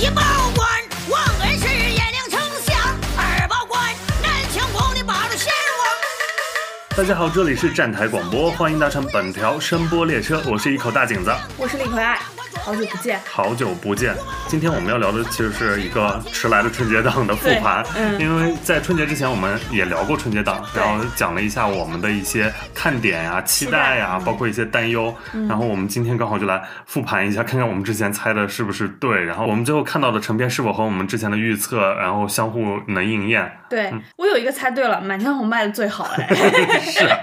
一报官，王恩是颜良丞相；二报官，南清宫的八路贤王。大家好，这里是站台广播，欢迎搭乘本条声波列车，我是一口大井子，我是李逵爱，好久不见。好久不见。今天我们要聊的其实是一个迟来的春节档的复盘，嗯因为在春节之前我们也聊过春节档，然后讲了一下我们的一些看点呀、期待呀，包括一些担忧。然后我们今天刚好就来复盘一下，看看我们之前猜的是不是对，然后我们最后看到的成片是否和我们之前的预测，然后相互能应验。对、嗯我有一个猜对了，《满江红》卖的最好哎，是啊，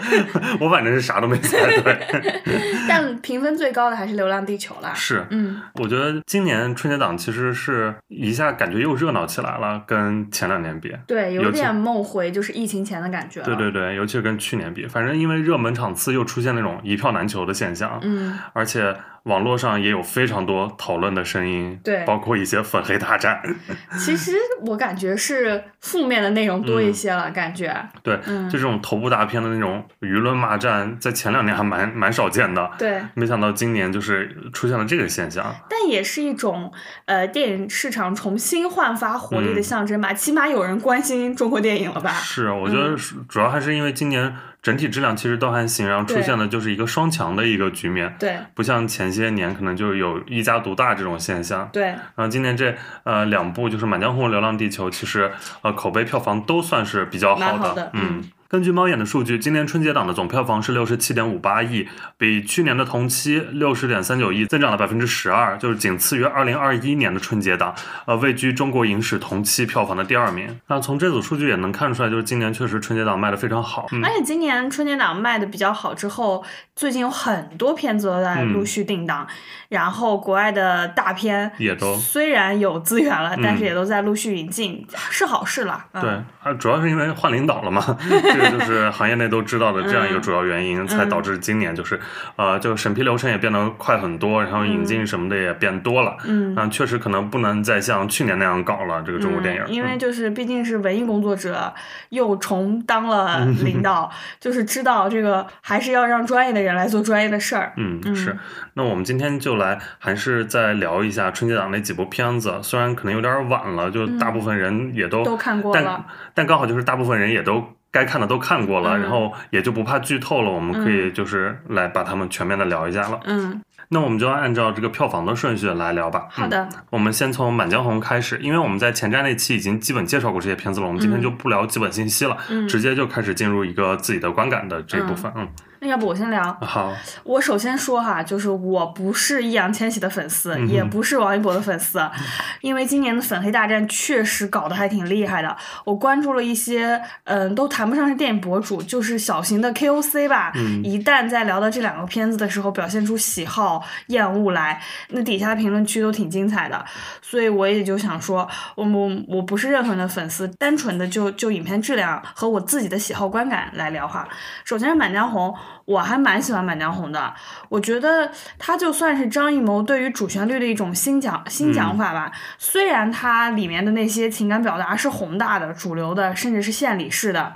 我反正是啥都没猜对。但评分最高的还是《流浪地球》啦。是，嗯，我觉得今年春节档其实是一下感觉又热闹起来了，跟前两年比。对，有点梦回就是疫情前的感觉。对对对，尤其是跟去年比，反正因为热门场次又出现那种一票难求的现象，嗯，而且网络上也有非常多讨论的声音，对。包括一些粉黑大战，其实我感觉是负面的内容多一些了，感觉。对，嗯。就这种头部大片的那种舆论骂战，在前两年还蛮蛮少见的，对，没想到今年就是出现了这个现象，但也是一种呃电影市场重新焕发活力的嗯。象征吧。起码有人关心中国电影了吧？是，我觉嗯。得是主要还是因为今年整体质量其实都还行，然后出现的就是一个双强的一个局面，对不像前些年可能就有一家独大这种现象。对，然后今年这呃两部就是《满江红》《流浪地球》，其实呃口碑票房都算是比较好的嗯。根据猫眼的数据，今年春节档的总票房是六十七点五八亿，比去年的同期六十点三九亿增长了百分之十二，就是仅次于二零二一年的春节档，呃，位居中国影史同期票房的第二名。那从这组数据也能看出来，就是今年确实春节档卖的非常好。嗯而且今年春节档卖的比较好之后，最近有很多片子都在嗯陆续定档，然后国外的大片也都虽然有资源了，但是嗯也都在陆续引进，是好事了。嗯、对，啊，主要是因为换领导了嘛 这个就是行业内都知道的这样一个主要原因，才导致今年就是，呃，就审批流程也变得快很多，然后引进什么的也变多了，嗯啊，确实可能不能再像去年那样搞了，这个中国电影，嗯，因为嗯就是毕竟是文艺工作者，又重当了 领导，就是知道这个还是要让专业的人来做专业的事儿。嗯，嗯是。那我们今天就来，还是再聊一下春节档那几部片子。虽然可能有点晚了，就大部分人也都、嗯都看过但了但刚好就是大部分人也都该看的都看过了，嗯然后也就不怕剧透了。我们可以就是来把它们全面的聊一下了。嗯，那我们就按照这个票房的顺序来聊吧。嗯好的，我们先从《满江红》开始，因为我们在前瞻那期已经基本介绍过这些片子了，我们今天就不聊基本信息了，嗯直接就开始进入一个自己的观感的这一部分。嗯，那要不我先聊。好，我首先说哈，就是我不是易烊千玺的粉丝，嗯也不是王一博的粉丝，因为今年的粉黑大战确实搞得还挺厉害的。我关注了一些，嗯，都谈不上是电影博主，就是小型的 KOC 吧。嗯一旦在聊到这两个片子的时候，表现出喜好、厌恶来，那底下的评论区都挺精彩的。所以我也就想说，我我我不是任何人的粉丝，单纯的就就影片质量和我自己的喜好观感来聊哈。首先是《满江红》，我还蛮喜欢《满江红》的，我觉得它就算是张艺谋对于主旋律的一种新讲新讲法吧。虽然它里面的那些情感表达是宏大的、主流的，甚至是献礼式的。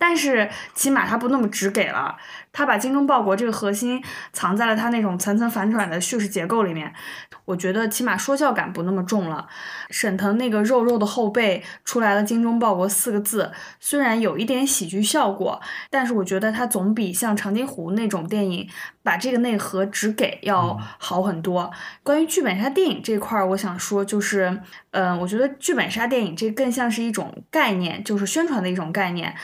但是起码他不那么直给了，他把精忠报国这个核心藏在了他那种层层反转的叙事结构里面。我觉得起码说教感不那么重了。沈腾那个肉肉的后背出来了“精忠报国”四个字，虽然有一点喜剧效果，但是我觉得它总比像长津湖那种电影把这个内核只给要好很多。关于剧本杀电影这块儿，我想说就是，嗯、我觉得剧本杀电影这更像是一种概念，就是宣传的一种概念。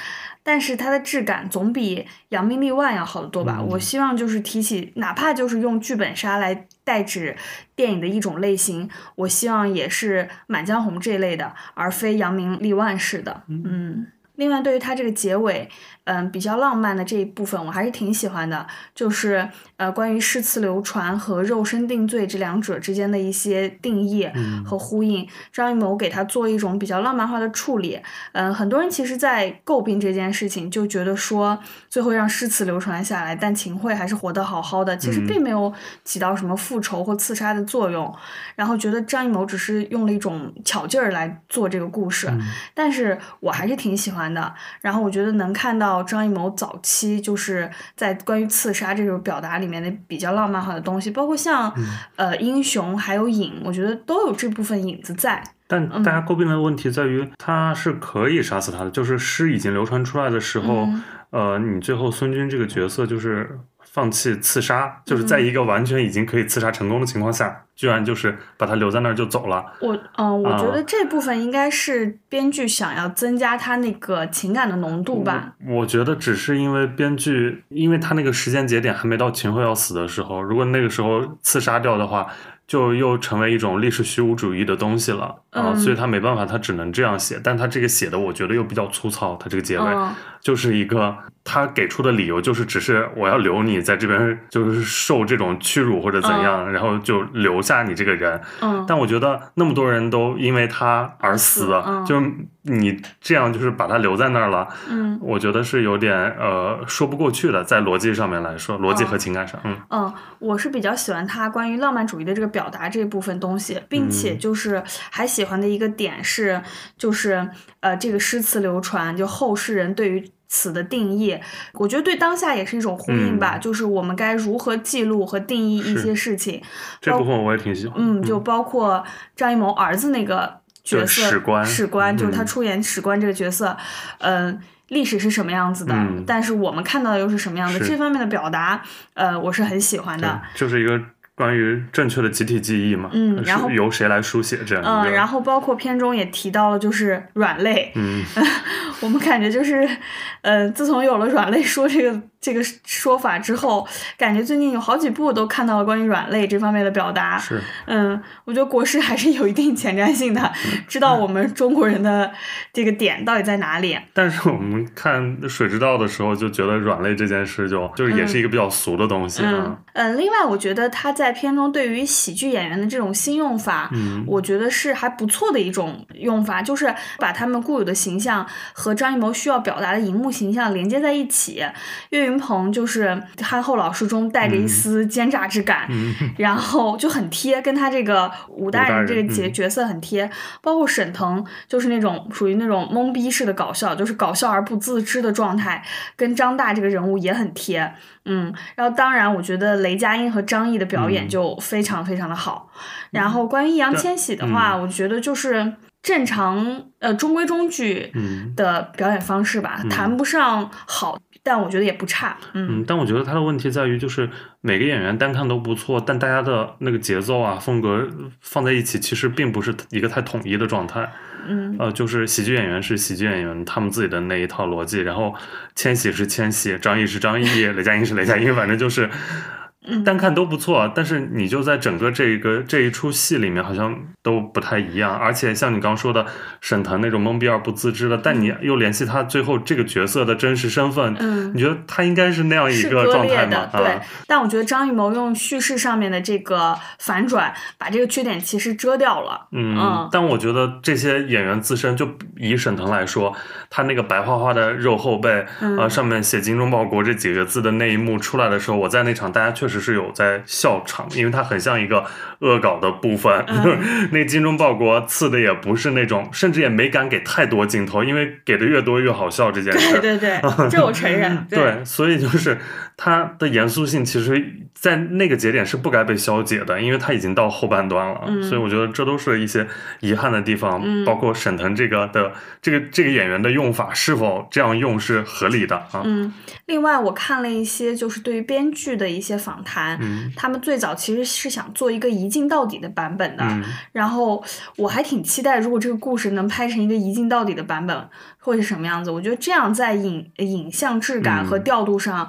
但是它的质感总比《扬名立万》要好得多吧？嗯我希望就是提起，哪怕就是用剧本杀来代指电影的一种类型，我希望也是《满江红》这一类的，而非扬名立万式的。嗯。另外，对于它这个结尾，嗯，比较浪漫的这一部分，我还是挺喜欢的。就是呃，关于诗词流传和肉身定罪这两者之间的一些定义和呼应，张艺谋给他做一种比较浪漫化的处理。嗯，很多人其实，在诟病这件事情，就觉得说最后让诗词流传下来，但秦桧还是活得好好的，其实并没有起到什么复仇或刺杀的作用。然后觉得张艺谋只是用了一种巧劲儿来做这个故事，但是我还是挺喜欢的。然后我觉得能看到到张艺谋早期就是在关于刺杀这种表达里面的比较浪漫化的东西，包括像、呃英雄还有影，我觉得都有这部分影子在。但大家诟病的问题在于，他是可以杀死他的，就是诗已经流传出来的时候，嗯。呃，你最后孙军这个角色就是放弃刺杀，就是在一个完全已经可以刺杀成功的情况下，居然就是把他留在那儿就走了。我嗯、我觉啊得这部分应该是编剧想要增加他那个情感的浓度吧。我觉得只是因为编剧，因为他那个时间节点还没到秦桧要死的时候，如果那个时候刺杀掉的话，就又成为一种历史虚无主义的东西了啊、嗯所以他没办法，他只能这样写。但他这个写的，我觉得又比较粗糙，他这个结尾、嗯。就是一个他给出的理由，就是只是我要留你在这边，就是受这种屈辱或者怎样，然后就留下你这个人。嗯，但我觉得那么多人都因为他而死，嗯。就是你这样就是把他留在那儿了，嗯。我觉得是有点呃说不过去的，在逻辑上面来说，逻辑和情感上，嗯。嗯，我是比较喜欢他关于浪漫主义的这个表达这部分东西，并且嗯就是还喜欢的一个点是，就是呃这个诗词流传，就后世人对于。词的定义，我觉得对当下也是一种呼应吧，嗯就是我们该如何记录和定义一些事情。这部分我也挺喜欢。嗯，就包括张艺谋儿子那个角色，史官史官就是他嗯出演史官这个角色，嗯、历史是什么样子的，嗯但是我们看到的又是什么样的？这方面的表达，呃，我是很喜欢的。，就是一个关于正确的集体记忆嘛，嗯然后由谁来书写这样一嗯，然后包括片中也提到了，就是软肋，嗯，我们感觉就是，呃，自从有了软肋说这个这个说法之后，感觉最近有好几部都看到了关于软肋这方面的表达。是嗯，我觉得国师还是有一定前瞻性的，知道我们中国人的这个点到底在哪里。但是我们看《水之道》的时候，就觉得软肋这件事就就是也是一个比较俗的东西嗯啊。嗯，另外我觉得他在片中对于喜剧演员的这种新用法，嗯我觉得是还不错的一种用法，就是把他们固有的形象和张艺谋需要表达的荧幕形象连接在一起。岳云鹏就是憨厚老实中带着一丝奸诈之感，嗯。然后就很贴，跟他这个武大人这个角角色很贴。包括沈腾，就是那种属于那种懵逼式的搞笑，就是搞笑而不自知的状态，跟张大这个人物也很贴。嗯，然后当然，我觉得雷佳音和张译的表演嗯。就非常非常的好。然后关于易烊千玺的话，我觉得就是正常呃中规中矩嗯。的表演方式吧，谈不上好，但我觉得也不差。嗯嗯，但我觉得他的问题在于，就是每个演员单看都不错，但大家的那个节奏啊、风格放在一起，其实并不是一个太统一的状态。嗯呃，就是喜剧演员是喜剧演员，他们自己的那一套逻辑，然后千玺是千玺，张译是张译，雷佳音是雷佳音，反正就是嗯单看都不错，但是你就在整个这个这一出戏里面好像都不太一样，而且像你刚说的沈腾那种懵逼而不自知的，但你又联系他最后这个角色的真实身份，嗯你觉得他应该是那样一个状态吗？，对啊。。但我觉得张艺谋用叙事上面的这个反转，把这个缺点其实遮掉了。嗯嗯，但我觉得这些演员自身，就以沈腾来说，他那个白花花的肉后背，嗯呃，上面写“精忠报国”这几个字的那一幕出来的时候，我在那场大家确实是有在笑场，因为它很像一个恶搞的部分。嗯 那“精忠报国”刺的也不是那种，甚至也没敢给太多镜头，因为给的越多越好笑这件事。对对对，这我承认。对，所以就是他的严肃性，其实在那个节点是不该被消解的，因为他已经到后半段了。嗯所以我觉得这都是一些遗憾的地方，嗯包括沈腾这个的这个这个演员的用法是否这样用是合理的啊？嗯，另外我看了一些就是对于编剧的一些访谈，嗯他们最早其实是想做一个一镜到底的版本的，嗯然后我还挺期待，如果这个故事能拍成一个一镜到底的版本，会是什么样子？我觉得这样在影影像质感和嗯调度上，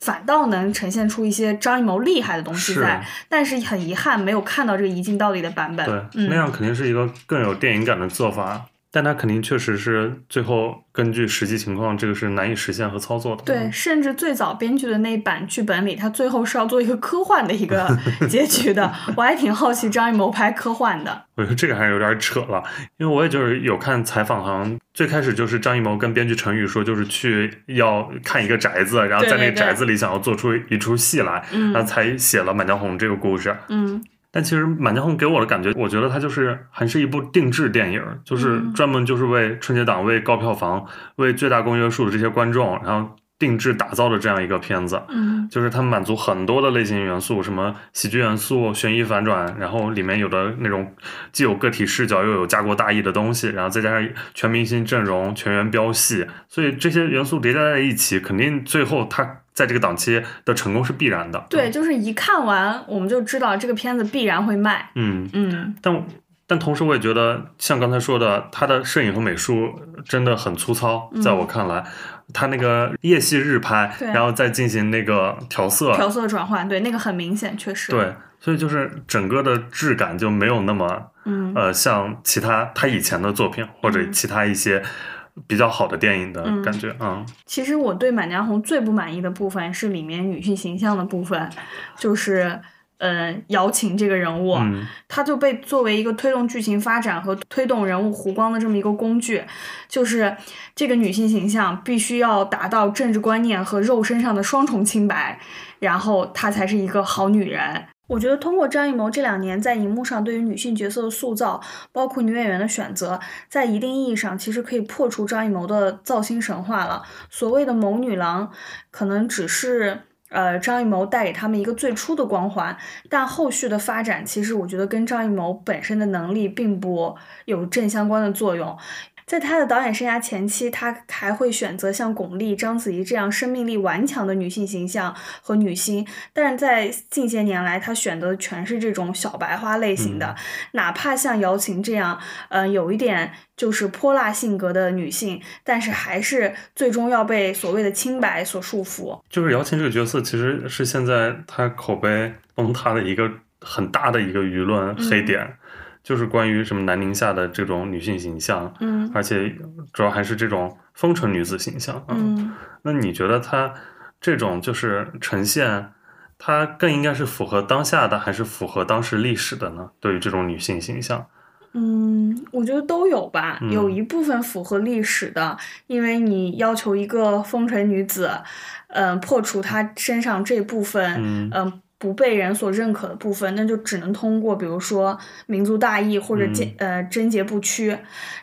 反倒能呈现出一些张艺谋厉害的东西是在。但是很遗憾，没有看到这个一镜到底的版本。对，嗯那样肯定是一个更有电影感的做法。但他肯定确实是最后根据实际情况，这个是难以实现和操作的。对，甚至最早编剧的那一版剧本里，他最后是要做一个科幻的一个 结局的。我还挺好奇张艺谋拍科幻的。我觉得这个还是有点扯了，因为我也就是有看采访，好像最开始就是张艺谋跟编剧陈宇说，就是去要看一个宅子，然后在那个宅子里想要做出一出戏来，嗯然后才写了《满江红》这个故事。嗯但其实《满江红》给我的感觉，我觉得它就是还是一部定制电影，就是嗯专门就是为春节档、为高票房、为最大公约数的这些观众，然后定制打造的这样一个片子。嗯就是它满足很多的类型元素，什么喜剧元素、悬疑反转，然后里面有的那种既有个体视角又有家国大义的东西，然后再加上全明星阵容、全员飙戏，所以这些元素叠加在一起，肯定最后它在这个档期的成功是必然的。对，，就是一看完我们就知道这个片子必然会卖。嗯，嗯。但但同时我也觉得，像刚才说的，他的摄影和美术真的很粗糙，在我看来，他那个夜戏日拍，然后再进行那个调色，调色转换，对那个很明显，确实。对，所以就是整个的质感就没有那么嗯。呃像其他他以前的作品或者嗯。其他一些比较好的电影的嗯。感觉啊、其实我对《满江红》最不满意的部分是里面女性形象的部分，就是呃姚琴这个人物，嗯。她就被作为一个推动剧情发展和推动人物弧光的这么一个工具，就是这个女性形象必须要达到政治观念和肉身上的双重清白，然后她才是一个好女人。我觉得通过张艺谋这两年在荧幕上对于女性角色的塑造，包括女演员的选择，在一定意义上其实可以破除张艺谋的造星神话了。所谓的谋女郎，可能只是呃张艺谋带给他们一个最初的光环，但后续的发展，其实我觉得跟张艺谋本身的能力并不有正相关的作用。在他的导演生涯前期，他还会选择像巩俐、章子怡这样生命力顽强的女性形象和女星，但是在近些年来，他选择的全是这种小白花类型的，哪怕像姚琴这样，呃，有一点就是泼辣性格的女性，但是还是最终要被所谓的清白所束缚。就是姚琴这个角色其实是现在他口碑崩塌的一个很大的一个舆论黑点。就是关于什么南宁夏的这种女性形象，嗯。而且主要还是这种风尘女子形象。嗯那你觉得她这种就是呈现，它更应该是符合当下的，还是符合当时历史的呢？对于这种女性形象，嗯，我觉得都有吧，嗯。有一部分符合历史的，因为你要求一个风尘女子，嗯、破除她身上这部分，嗯。嗯不被人所认可的部分，那就只能通过比如说民族大义或者嗯。坚、呃贞洁不屈，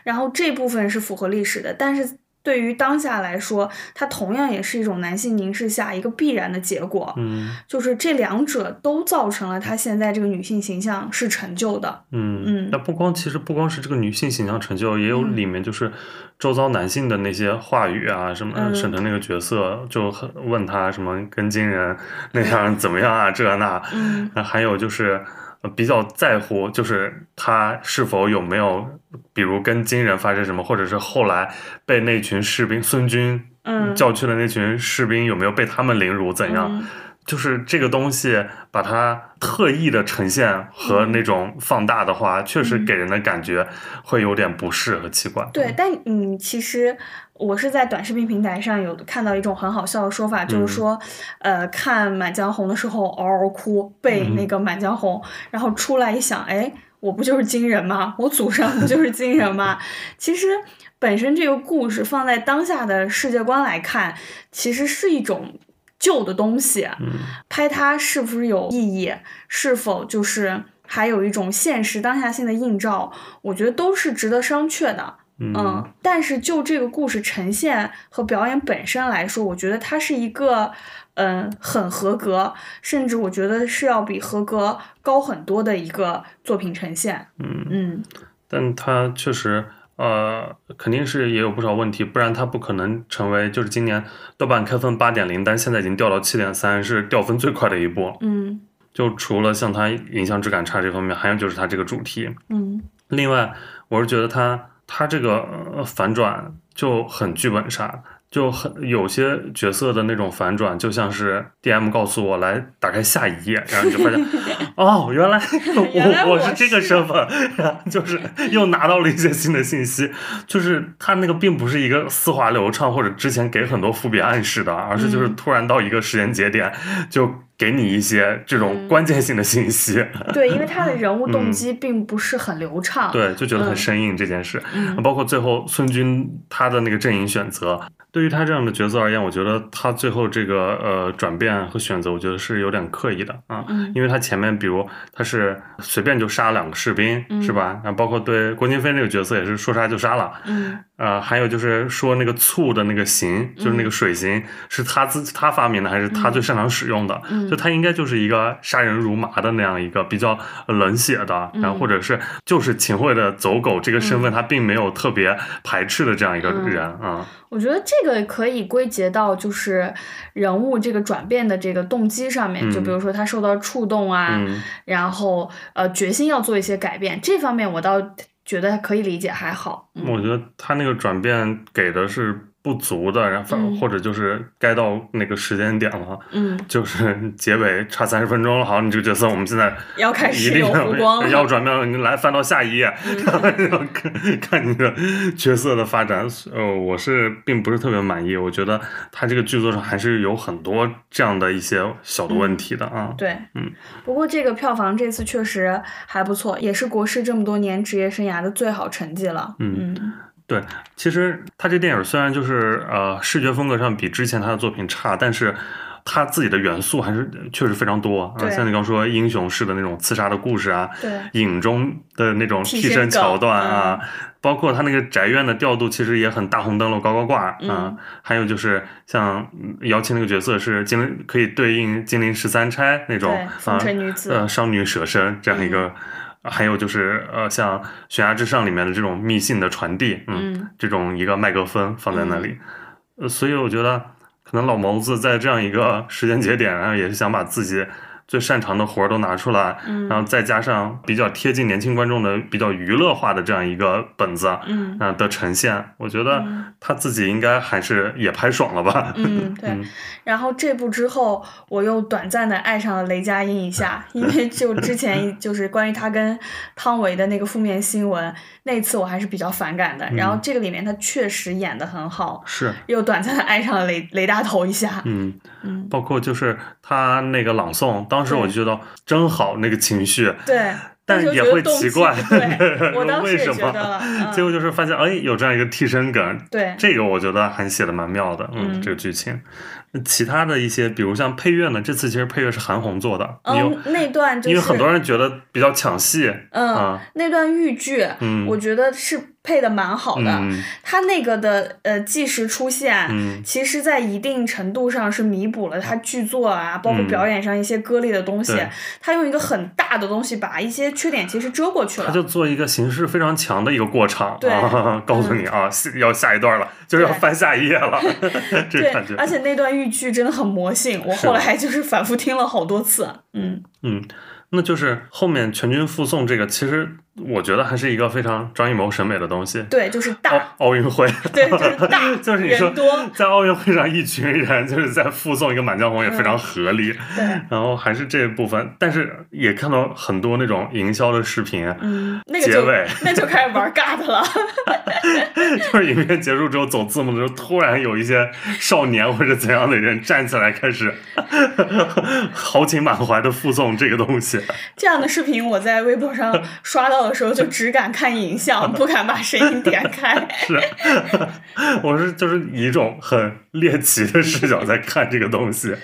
然后这部分是符合历史的，但是对于当下来说，它同样也是一种男性凝视下一个必然的结果，嗯。就是这两者都造成了她现在这个女性形象是陈旧的。嗯嗯。那不光其实不光是这个女性形象陈旧，也有嗯。里面就是周遭男性的那些话语啊，什么嗯。沈腾那个角色就很问他什么跟金人那样 怎么样啊，这那，还有就是呃比较在乎，就是他是否有没有，比如跟金人发生什么，或者是后来被那群士兵孙军嗯叫去的那群士兵有没有被他们凌辱怎样？嗯就是这个东西把它特意的呈现和那种放大的话，确实给人的感觉会有点不适和奇怪。对，但嗯，其实我是在短视频平台上有看到一种很好笑的说法，嗯就是说，呃，看《满江红》的时候嗷嗷哭，背嗯那个《满江红》，然后出来一想，哎，我不就是金人吗？我祖上不就是金人吗？其实本身这个故事放在当下的世界观来看，其实是一种。旧的东西，嗯拍它是不是有意义？是否就是还有一种现实当下性的映照？我觉得都是值得商榷的。嗯嗯，但是就这个故事呈现和表演本身来说，我觉得它是一个嗯很合格，甚至我觉得是要比合格高很多的一个作品呈现。嗯，嗯但它确实。呃，肯定是也有不少问题，不然它不可能成为就是今年豆瓣开分八点零，但现在已经掉到七点三，是掉分最快的一波。嗯就除了像它影像质感差这方面，还有就是它这个主题。嗯另外，我是觉得它它这个呃反转就很剧本杀，就很有些角色的那种反转，就像是 DM 告诉我来打开下一页，然后你就发现哦，原来我我是这个身份，然后就是又拿到了一些新的信息，就是他那个并不是一个丝滑流畅或者之前给很多伏笔暗示的，而是就是嗯突然到一个时间节点就给你一些这种嗯关键性的信息。对，因为他的人物动嗯机并不是很流畅。对，就觉得很嗯生硬这件事。嗯包括最后孙军他的那个阵营选择，对于他这样的角色而言，我觉得他最后这个呃转变和选择，我觉得是有点刻意的啊，嗯。因为他前面比如他是随便就杀两个士兵，嗯。是吧？然后包括对郭京飞那个角色也是说杀就杀了，嗯。呃，还有就是说那个醋的那个刑，就是那个水刑，是他自他发明的，还是他最擅长使用的？嗯。就他应该就是一个杀人如麻的那样一个比较冷血的，然后或者是就是秦桧的走狗这个身份，他并没有特别排斥的这样一个人啊。我觉得这个可以归结到就是人物这个转变的这个动机上面，嗯就比如说他受到触动啊，嗯然后呃决心要做一些改变，这方面我倒觉得可以理解，还好。嗯我觉得他那个转变给的是不足的，然后、嗯或者就是该到那个时间点了。嗯，就是结尾差三十分钟了，好，你这个角色我们现在要开一定始有弧光了。要转变了，你来翻到下一页，嗯 然后看看你的角色的发展。呃，我是并不是特别满意，我觉得他这个剧作上还是有很多这样的一些小的问题的啊。对，嗯，不过这个票房这次确实还不错，也是国师这么多年职业生涯的最好成绩了。嗯嗯对，其实他这电影虽然就是呃视觉风格上比之前他的作品差，但是他自己的元素还是确实非常多啊。对像你刚说英雄式的那种刺杀的故事啊，对影中的那种替身桥段啊，包括他那个宅院的调度，其实也很大红灯笼高高挂啊。嗯还有就是像嗯姚琴那个角色是精灵，可以对应金陵十三钗那种啊尘女子。呃，商女舍身这样一个，还有就是呃，像《悬崖之上》里面的这种密信的传递，嗯，嗯这种一个麦克风放在那里，呃，所以我觉得可能老谋子在这样一个时间节点然后，也是想把自己最擅长的活儿都拿出来，嗯然后再加上比较贴近年轻观众的比较娱乐化的这样一个本子，嗯啊、的呈现，我觉得嗯他自己应该还是也拍爽了吧，嗯，对。嗯然后这部之后，我又短暂的爱上了雷佳音一下，因为就之前 就是关于他跟汤唯的那个负面新闻，那次我还是比较反感的。然后这个里面他确实演的很好，是。又短暂的爱上了雷雷大头一下。嗯，嗯，包括就是他那个朗诵，当时我就觉得真好，那个情绪，对。但也会奇怪，我当时也为什么觉得了，嗯。结果就是发现，哎，有这样一个替身梗，对，这个我觉得还写的蛮妙的，嗯，嗯。这个剧情。其他的一些，比如像配乐呢，这次其实配乐是韩红做的，嗯，那段就是因为很多人觉得比较抢戏，嗯，啊。那段豫剧，嗯。我觉得是配的蛮好的。嗯。他那个的呃计时出现，嗯。其实在一定程度上是弥补了他剧作啊，包括嗯。表演上一些割裂的东西。对。他用一个很大的东西把一些缺点其实遮过去了。他就做一个形式非常强的一个过场，对。啊，告诉你啊，下要下一段了，就是要翻下一页了，这对感觉，，而且那段豫剧真的很魔性，我后来就是反复听了好多次。嗯，嗯，那就是后面全军覆宋这个，其实我觉得还是一个非常张艺谋审美的东西。对，就是大，奥奥运会，对，就是大，就是你说人多，在奥运会上一群人就是在附送一个《满江红》，也非常合理。对，然后还是这一部分，但是也看到很多那种营销的视频，嗯，那个就结尾 那就开始玩尬的了。就是影片结束之后走字幕的时候，突然有一些少年或者怎样的人站起来开始豪情满怀的附送这个东西。这样的视频我在微博上刷到的时候，就只敢看影像，不敢把声音点开。是，我是就是以一种很猎奇的视角在看这个东西。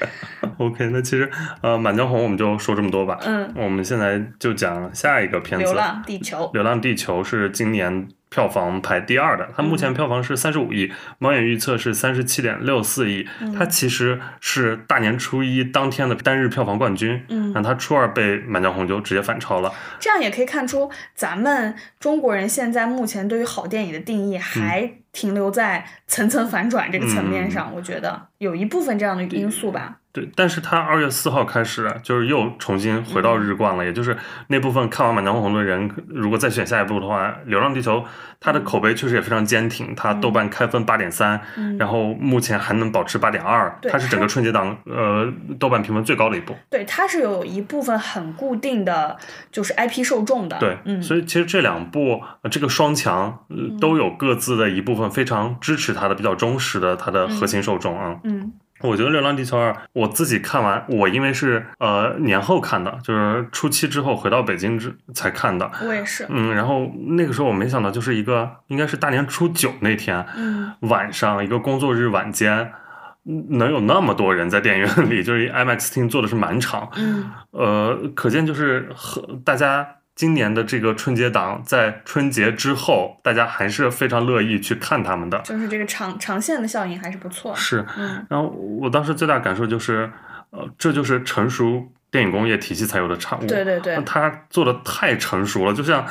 OK，那其实呃，《满江红》我们就说这么多吧。嗯，我们现在就讲下一个片子，流浪地球《流浪地球》是今年票房排第二的，它目嗯前票房是三十五亿，猫眼预测是三十七点六四亿，嗯它其实是大年初一当天的单日票房冠军，嗯那它初二被《满江红》就直接反超了，这样也可以看出，咱们中国人现在目前对于好电影的定义还停留在层层反转这个层面上。我觉得有一部分这样的因素吧。对，但是他二月四号开始就是又重新回嗯。到日冠了，也就是那部分看完《满江红》的人，如果再选下一部的话，《流浪地球》它的口碑确实也非常坚挺，它豆瓣开分八点三，嗯。然后目前还能保持八点二，它是整个春节档呃豆瓣评分最高的一部。对，它是有一部分很固定的，就是 IP 受众的。对，嗯，所以其实这两部、呃、这个双强、呃都有各自的一部分非常支持它的、比较忠实的它的核心受众啊。嗯我觉得《流浪地球二》，我自己看完，我因为是呃年后看的，就是初七之后回到北京之才看的。我也是，嗯，然后那个时候我没想到，就是一个应该是大年初九那天嗯。晚上，一个工作日晚间，嗯能有那么多人在电影院里，就是 IMAX 厅做的是满场，嗯。呃，可见就是和大家今年的这个春节档，在春节之后，大家还是非常乐意去看他们的。就是这个长长线的效应还是不错。是，嗯然后我当时最大感受就是，呃，这就是成熟电影工业体系才有的产物。对对对，他做的太成熟了，就像，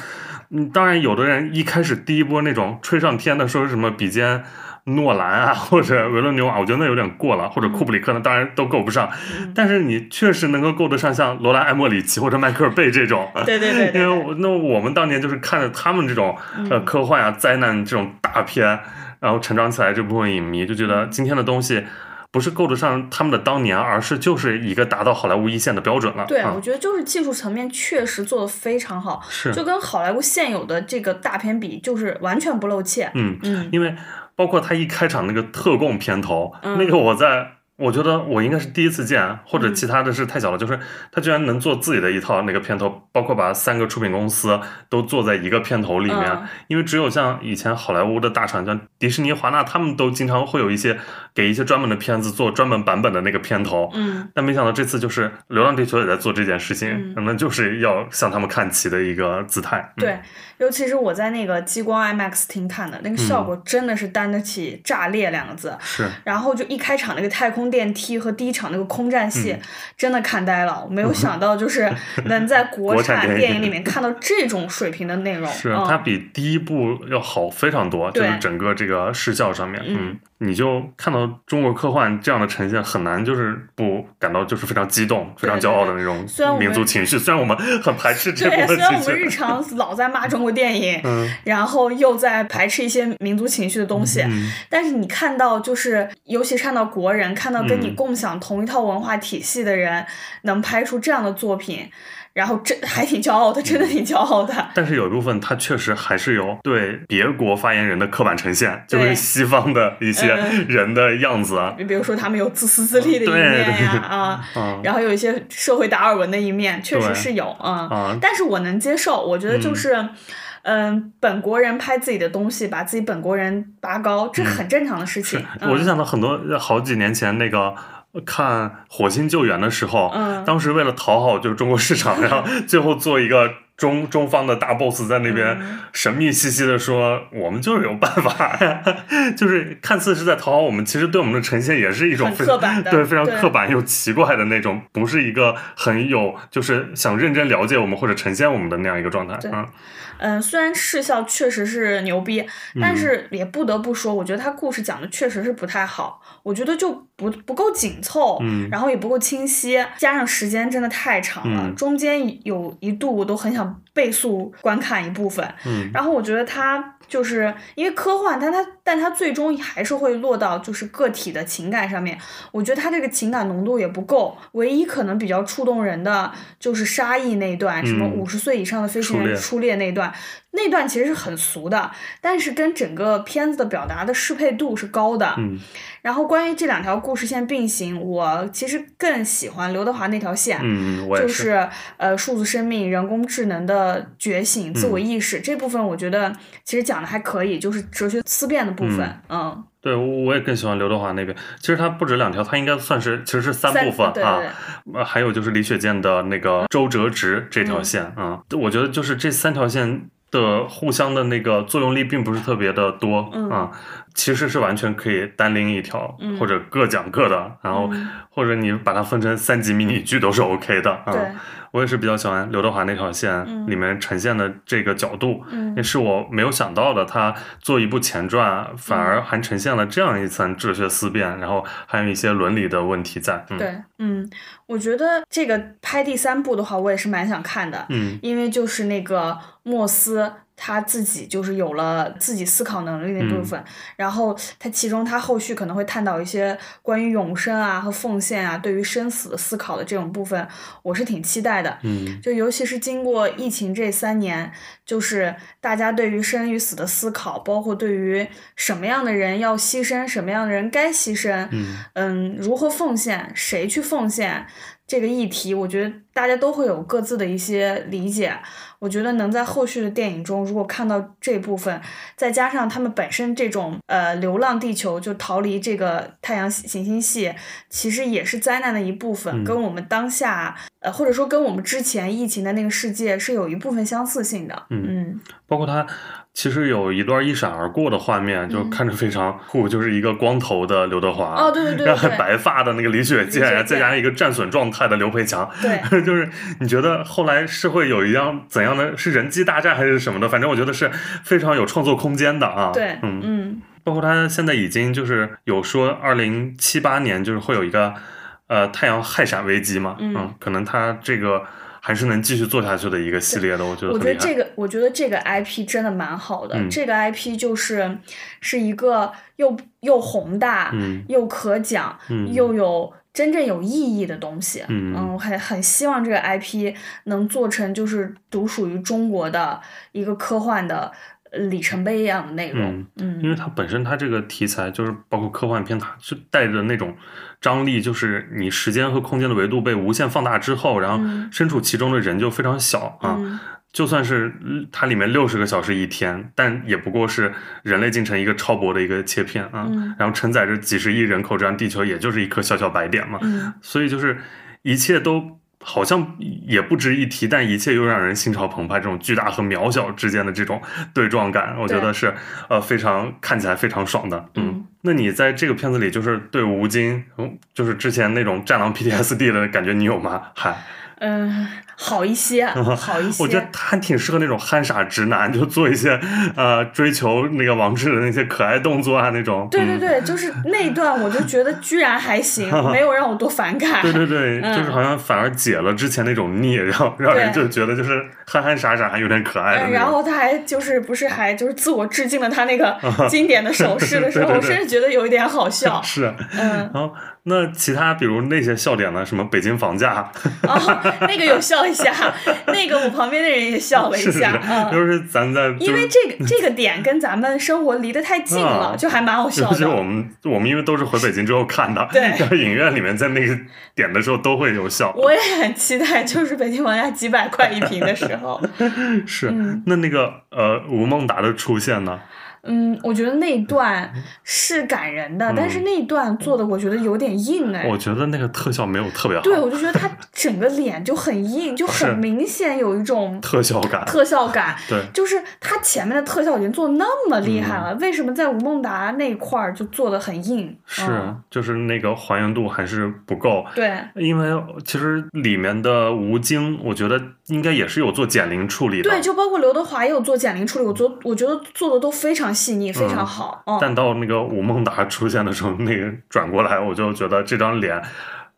嗯，当然有的人一开始第一波那种吹上天的说什么比肩诺兰啊，或者维伦纽瓦，我觉得那有点过了，或者库布里克呢，当然都够不上，嗯。但是你确实能够够得上像罗兰·艾默里奇或者迈克尔·贝这种。对对对对因为，我那我们当年就是看着他们这种呃嗯科幻啊、灾难这种大片，然后成长起来这部分影迷就觉得今天的东西不是够得上他们的当年，而是就是一个达到好莱坞一线的标准了。对，啊我觉得就是技术层面确实做得非常好，是就跟好莱坞现有的这个大片比，就是完全不露怯。嗯，嗯因为包括他一开场那个特供片头，嗯那个我在。我觉得我应该是第一次见，或者嗯其他的是太小了，就是他居然能做自己的一套那个片头，包括把三个出品公司都做在一个片头里面。嗯因为只有像以前好莱坞的大厂，像迪士尼、华纳，他们都经常会有一些给一些专门的片子做专门版本的那个片头。嗯但没想到这次就是《流浪地球》也在做这件事情，嗯那就是要向他们看齐的一个姿态。嗯对，尤其是我在那个激光 IMAX 厅看的，那个效果真的是担得起“炸裂”两个字。是然后就一开场那个太空电梯和第一场那个空战戏，嗯真的看呆了。我没有想到，就是能在国国产电影里面看到这种水平的内容。是，嗯它比第一部要好非常多，就是整个这个视效上面，嗯嗯，你就看到中国科幻这样的呈现，很难就是不感到就是非常激动、非常骄傲的那种民族情绪。虽然我们很排斥这部对，分虽然我，们日常 老在骂中国电影，嗯然后又在排斥一些民族情绪的东西，嗯但是你看到，就是尤其是看到国人，看到跟你嗯共享同一套文化体系的人，能拍出这样的作品，然后真还挺骄傲的，真的挺骄傲的。但是有一部分他确实还是有对别国发言人的刻板呈现，就是西方的一些嗯人的样子啊，比如说他们有自私自利的一面啊，啊然后有一些社会达尔文的一面，确实是有啊。啊，但是我能接受，我觉得就是，嗯、本国人拍自己的东西，把自己本国人拔高，这很正常的事情。嗯、我就想到很多好几年前那个看《火星救援》的时候，嗯。当时为了讨好就是中国市场，然后最后做一个中中方的大 boss 在那边嗯。神秘兮兮的说，我们就是有办法，就是看似是在讨好我们，其实对我们的呈现也是一种非刻板的对非常刻板又奇怪的那种，不是一个很有就是想认真了解我们或者呈现我们的那样一个状态，对。嗯嗯，虽然视效确实是牛逼，嗯。但是也不得不说，我觉得他故事讲的确实是不太好，我觉得就不不够紧凑，嗯。然后也不够清晰，加上时间真的太长了，嗯。中间有一度我都很想倍速观看一部分，嗯。然后我觉得他就是因为科幻，但它但它最终还是会落到就是个体的情感上面。我觉得它这个情感浓度也不够，唯一可能比较触动人的就是沙溢那一段，什么嗯五十岁以上的飞行员初初恋那段，那段其实是很俗的，但是跟整个片子的表达的适配度是高的。嗯然后关于这两条故事线并行，我其实更喜欢刘德华那条线。嗯，我也，就是是呃，数字生命、人工智能的觉醒、自我意识、这部分，我觉得其实讲的还可以，就是哲学思辨的部分，嗯，对，我我也更喜欢刘德华那边。其实他不止两条，他应该算是其实是三三部分啊还有就是李雪健的那个周折直这条线啊、嗯。我觉得就是这三条线的互相的那个作用力并不是特别的多嗯。啊，其实是完全可以单拎一条，嗯。或者各讲各的，然后、嗯。或者你把它分成三集迷你剧都是 OK 的啊。对，我也是比较喜欢刘德华那条线嗯里面呈现的这个角度，嗯也是我没有想到的。他做一部前传，反而还呈现了这样一层哲学思辨，然后还有一些伦理的问题在。嗯、，对，嗯，我觉得这个拍第三部的话，我也是蛮想看的，嗯因为就是那个莫斯。他自己就是有了自己思考能力那部分，然后他其中他后续可能会探讨一些关于永生啊和奉献啊，对于生死的思考的这种部分，我是挺期待的。嗯。就尤其是经过疫情这三年，就是大家对于生与死的思考，包括对于什么样的人要牺牲，什么样的人该牺牲，嗯。嗯，如何奉献，谁去奉献这个议题，我觉得大家都会有各自的一些理解。我觉得能在后续的电影中，如果看到这部分，再加上他们本身这种呃流浪地球，就逃离这个太阳行星系，其实也是灾难的一部分，嗯跟我们当下呃或者说跟我们之前疫情的那个世界是有一部分相似性的。嗯嗯包括他其实有一段一闪而过的画面，就嗯看着非常酷，就是一个光头的刘德华，哦对对对然后白发的那个李雪健，李雪健再加上一个战损状态的刘培强，对 就是你觉得后来是会有一样怎样的？是人机大战还是什么的？反正我觉得是非常有创作空间的啊。对，嗯，嗯包括他现在已经就是有说二零七八年就是会有一个呃太阳氦闪危机嘛，嗯可能他这个还是能继续做下去的一个系列的，我觉得我。觉得这个，我觉得这个 IP 真的蛮好的。嗯这个 IP 就是是一个又又宏大，嗯又可讲，嗯又有真正有意义的东西。嗯我很很希望这个 IP 能做成就是独属于中国的一个科幻的呃里程碑一样的内容。嗯因为它本身它这个题材就是包括科幻片，它就带着那种张力，就是你时间和空间的维度被无限放大之后，然后嗯身处其中的人就非常小啊。嗯就算是嗯它里面六十个小时一天，但也不过是人类进程一个超薄的一个切片啊。嗯然后承载着几十亿人口，这样地球也就是一颗小小白点嘛。嗯所以就是一切都好像也不值一提，但一切又让人心潮澎湃。这种巨大和渺小之间的这种对撞感，我觉得是呃非常看起来非常爽的。嗯，嗯那你在这个片子里就是对吴京，嗯，就是之前那种战狼 PTSD 的感觉，你有吗？嗨，嗯，好一些，好一些。我觉得他挺适合那种憨傻直男，就做一些呃追求那个王志的那些可爱动作啊那种。嗯对对对，就是那一段，我就觉得居然还行，没有让我多反感。对对对，嗯就是好像反而解了之前那种腻，让让人就觉得就是憨憨傻傻还有点可爱嗯，然后他还就是不是还就是自我致敬了他那个经典的手势的时候，我甚至觉得有一点好笑。是，嗯，然后那其他比如那些笑点呢？什么北京房价，哦，那个有笑一下，那个我旁边的人也笑了一是是下，嗯，就是咱在因为这个这个点跟咱们生活离得太近了，啊就还蛮好笑尤其我。们我们因为都是回北京之后看的，对然后影院里面在那个点的时候都会有笑。我也很期待，就是北京房价几百块一平的时候，是，嗯那那个呃吴孟达的出现呢？嗯，我觉得那一段是感人的，但是那一段做的我觉得有点硬哎。嗯我觉得那个特效没有特别好，对，我就觉得他整个脸就很硬，就很明显有一种特效感，特效感。对，就是他前面的特效已经做那么厉害嗯了，为什么在吴孟达那一块儿就做的很硬？是嗯、就是那个还原度还是不够。对，因为其实里面的吴京，我觉得应该也是有做减龄处理的。对，就包括刘德华也有做减龄处理，我做我觉得做的都非常细腻，非常好。嗯，但到那个吴孟达出现的时候，那个转过来，我就觉得这张脸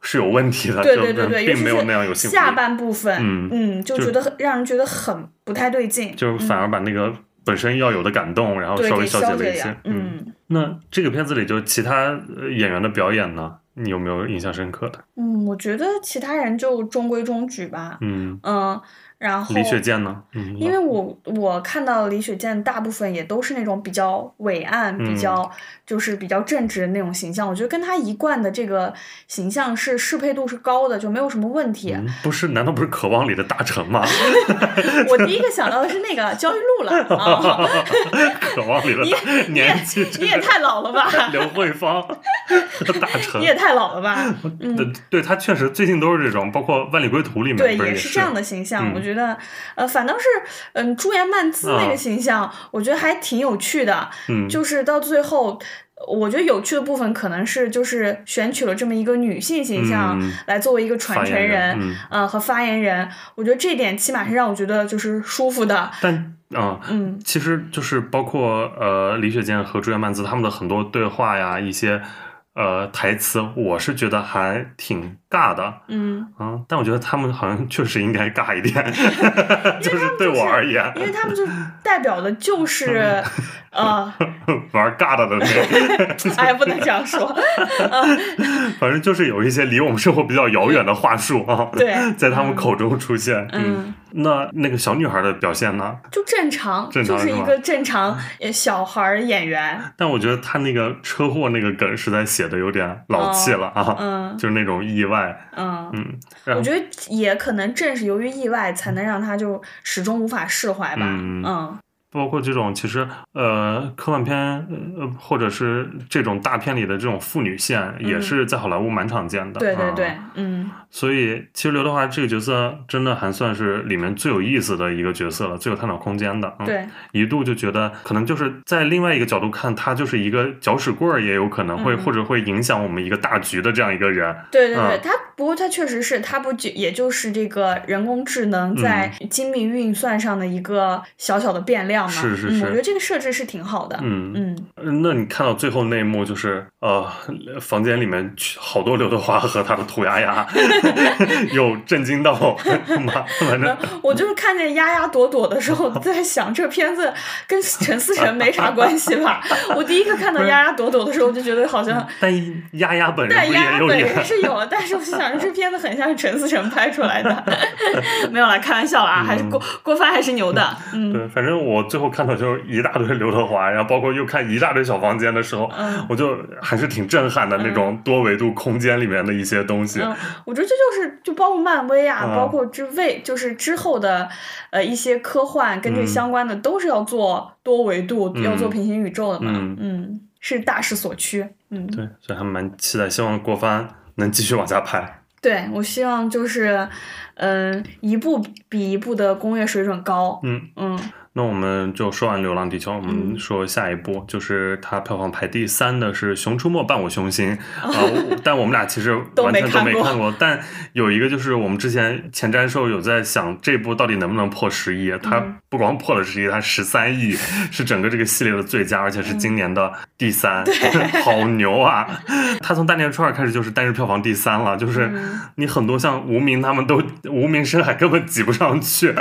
是有问题的，对对对对，并没有那样有下半部分，嗯嗯就觉得很让人觉得很不太对劲，就是反而把那个本身要有的感动，然后稍微消解了一些。嗯那这个片子里就其他呃演员的表演呢，你有没有印象深刻的？嗯，我觉得其他人就中规中矩吧。嗯，嗯，然后李雪健呢？嗯，因为我我看到李雪健大部分也都是那种比较伟岸、比嗯较就是比较正直的那种形象，我觉得跟他一贯的这个形象是适配度是高的，就没有什么问题。嗯不是，难道不是《渴望》里的大成吗？我第一个想到的是那个焦裕禄了 啊，渴望里的你你也年纪 你也太老了吧，刘慧芳和大成你，也太老了吧。对对，他确实最近都是这种，包括《万里归途》里面对，也也是这样的形象，嗯我觉得，呃，反倒是，嗯，朱颜曼姿那啊。个形象，我觉得还挺有趣的，嗯，就是到最后。我觉得有趣的部分可能是就是选取了这么一个女性形象嗯来作为一个传承人，人嗯。呃和发言人，我觉得这点起码是让我觉得就是舒服的，但啊、嗯。其实就是包括呃李雪健和朱颜曼姿他们的很多对话呀，一些呃台词，我是觉得还挺尬的。嗯，嗯，但我觉得他们好像确实应该尬一点，就是对我而言，因为他们就代表的就是 呃，玩尬的的人，哎，不能这样说，反正就是有一些离我们生活比较遥远的话术啊，对在他们口中出现。嗯，那那个小女孩的表现呢？就正常，正常是就是一个正常呃小孩演员，但我觉得他那个车祸那个梗实在写的有点老气了啊，嗯就是那种意外，嗯。嗯，我觉得也可能正是由于意外，才能让他就始终无法释怀吧。嗯嗯包括这种其实呃科幻片呃或者是这种大片里的这种父女线，也是在好莱坞蛮常见的。啊对对对，嗯所以其实刘德华这个角色真的还算是里面最有意思的一个角色了，最有探讨空间的。嗯、，对，一度就觉得可能就是在另外一个角度看，他就是一个搅屎棍儿，也有可能会、嗯或者会影响我们一个大局的这样一个人。对对对，嗯他不过他确实是，他不就也就是这个人工智能在精密运算上的一个小小的变量嘛。是是是嗯我觉得这个设置是挺好的。嗯嗯嗯那你看到最后那一幕，就是呃，房间里面好多刘德华和他的兔丫丫 有震惊到吗？反正我就是看见丫丫朵朵的时候，在想这片子跟陈思诚没啥关系吧。我第一个看到丫丫朵朵的时候，就觉得好像。但丫丫本人但丫丫本人？是有了，但是我就想着这片子很像是陈思诚拍出来的，没有啦，开玩笑啦，还是郭郭帆还是牛的，嗯对，反正我最后看到就是一大堆刘德华，然后包括又看一大堆小房间的时候，嗯。我就还是挺震撼的那种多维度空间里面的一些东西。嗯，我觉得这就是就包括漫威啊，嗯。包括之为就是之后的呃一些科幻跟这嗯相关的，都是要做多维度，嗯。要做平行宇宙的嘛，嗯。嗯，是大势所趋，嗯，对，所以还蛮期待，希望郭帆能继续往下拍。对我希望就是嗯、一部比一部的工业水准高，嗯，嗯那我们就说完《流浪地球》，我们嗯说下一部，就是它票房排第三的是《熊出没伴我熊心》啊、我但我们俩其实都完全都没看过。但有一个就是我们之前前瞻时候有在想，这部到底能不能破十亿？它嗯不光破了十亿，它十三亿，是整个这个系列的最佳，而且是今年的第三，好牛啊！它从大年初二开始就是单日票房第三了，就是嗯你很多像无名他们都无名深海根本挤不上去，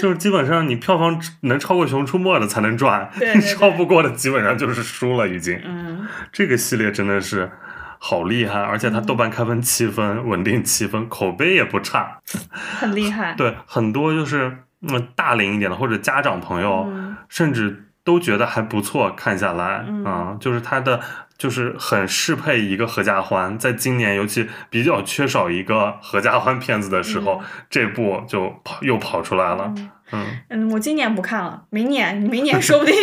就是基本上你票房能超过《熊出没》的才能赚，对对 对。超不过的基本上就是输了已经。嗯。这个系列真的是好厉害，而且它豆瓣开分七分，稳定七分，口碑也不差。很厉害，对，很多就是嗯大龄一点的或者家长朋友，嗯。甚至都觉得还不错，看下来嗯。啊、就是它的就是很适配一个合家欢，在今年尤其比较缺少一个合家欢片子的时候，这部就跑又跑出来了。嗯，嗯，我今年不看了，明年明年说不定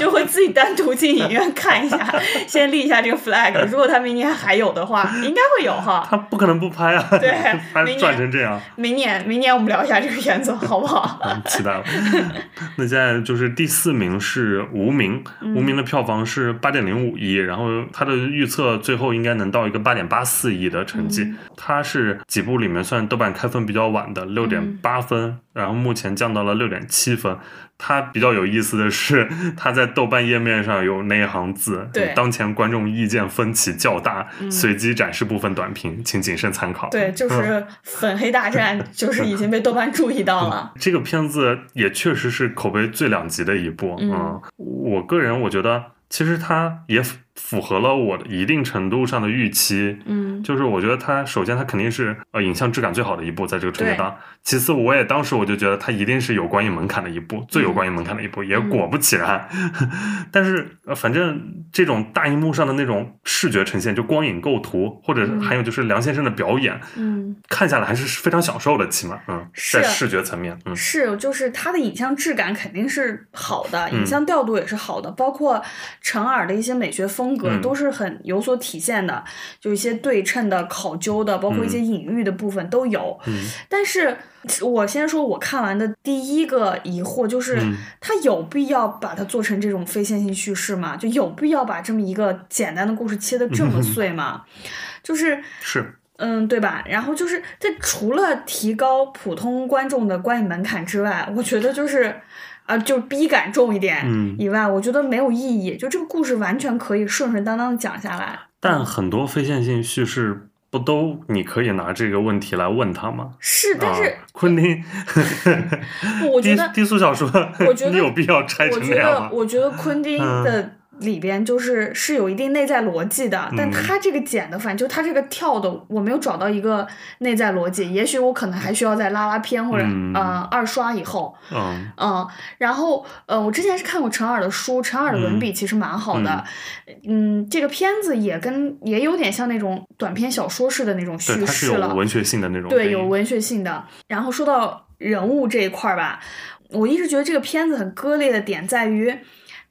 就会自己单独进影院看一下，先立一下这个 flag。如果他明年还有的话，应该会有哈。他不可能不拍啊，对 拍明年赚成这样。明年明年我们聊一下这个片子，好不好？嗯，期待了。那现在就是第四名是《无名》，嗯无名》的票房是八点零五亿，然后它的预测最后应该能到一个八点八四亿的成绩。嗯它是几部里面算豆瓣开分比较晚的，六点八分，然后目前降到了六点七分。它比较有意思的是，它在豆瓣页面上有那一行字：对当前观众意见分歧较大，随机展示部分短评，请谨慎参考。对，就是粉黑大战，就是已经被豆瓣注意到了。这个片子也确实是口碑最两极的一部。嗯我个人我觉得，其实它也符符合了我的一定程度上的预期。嗯。就是我觉得它首先它肯定是呃影像质感最好的一部，在这个春节档。其次，我也当时我就觉得它一定是有观影门槛的一部，最有观影门槛的一部。也果不其然，但是、呃、反正这种大荧幕上的那种视觉呈现，就光影构图，或者还有就是梁先生的表演，嗯，看下来还是非常享受的，起码嗯，在视觉层面，嗯。是，就是它的影像质感肯定是好的，嗯。影像调度也是好的，包括陈耳的一些美学风格嗯都是很有所体现的，就一些对称的、考究的，包括一些隐喻的部分都有。嗯但是我先说，我看完的第一个疑惑就是，嗯它有必要把它做成这种非线性叙事吗？就有必要把这么一个简单的故事切得这么碎吗？就是是。嗯，对吧？然后就是这除了提高普通观众的观影门槛之外，我觉得就是。啊，就逼感重一点嗯以外，我觉得没有意义。就这个故事完全可以顺顺当当的讲下来。但很多非线性叙事不都你可以拿这个问题来问他吗？是，但是、啊、昆汀，低我觉得低俗小说，我觉得你有必要拆我觉得成那样吗？我觉得昆汀嗯的里边就是是有一定内在逻辑的，但嗯他这个剪的，反正就他这个跳的，我没有找到一个内在逻辑，也许我可能还需要再拉拉片或者、嗯。呃二刷以后，嗯。嗯，然后呃，我之前是看过陈耳的书，陈耳的文笔其实蛮好的，嗯。这个片子也跟也有点像那种短篇小说式的那种，叙事了，有文学性的那种对，有文学性的。然后说到人物这一块儿吧，我一直觉得这个片子很割裂的点在于，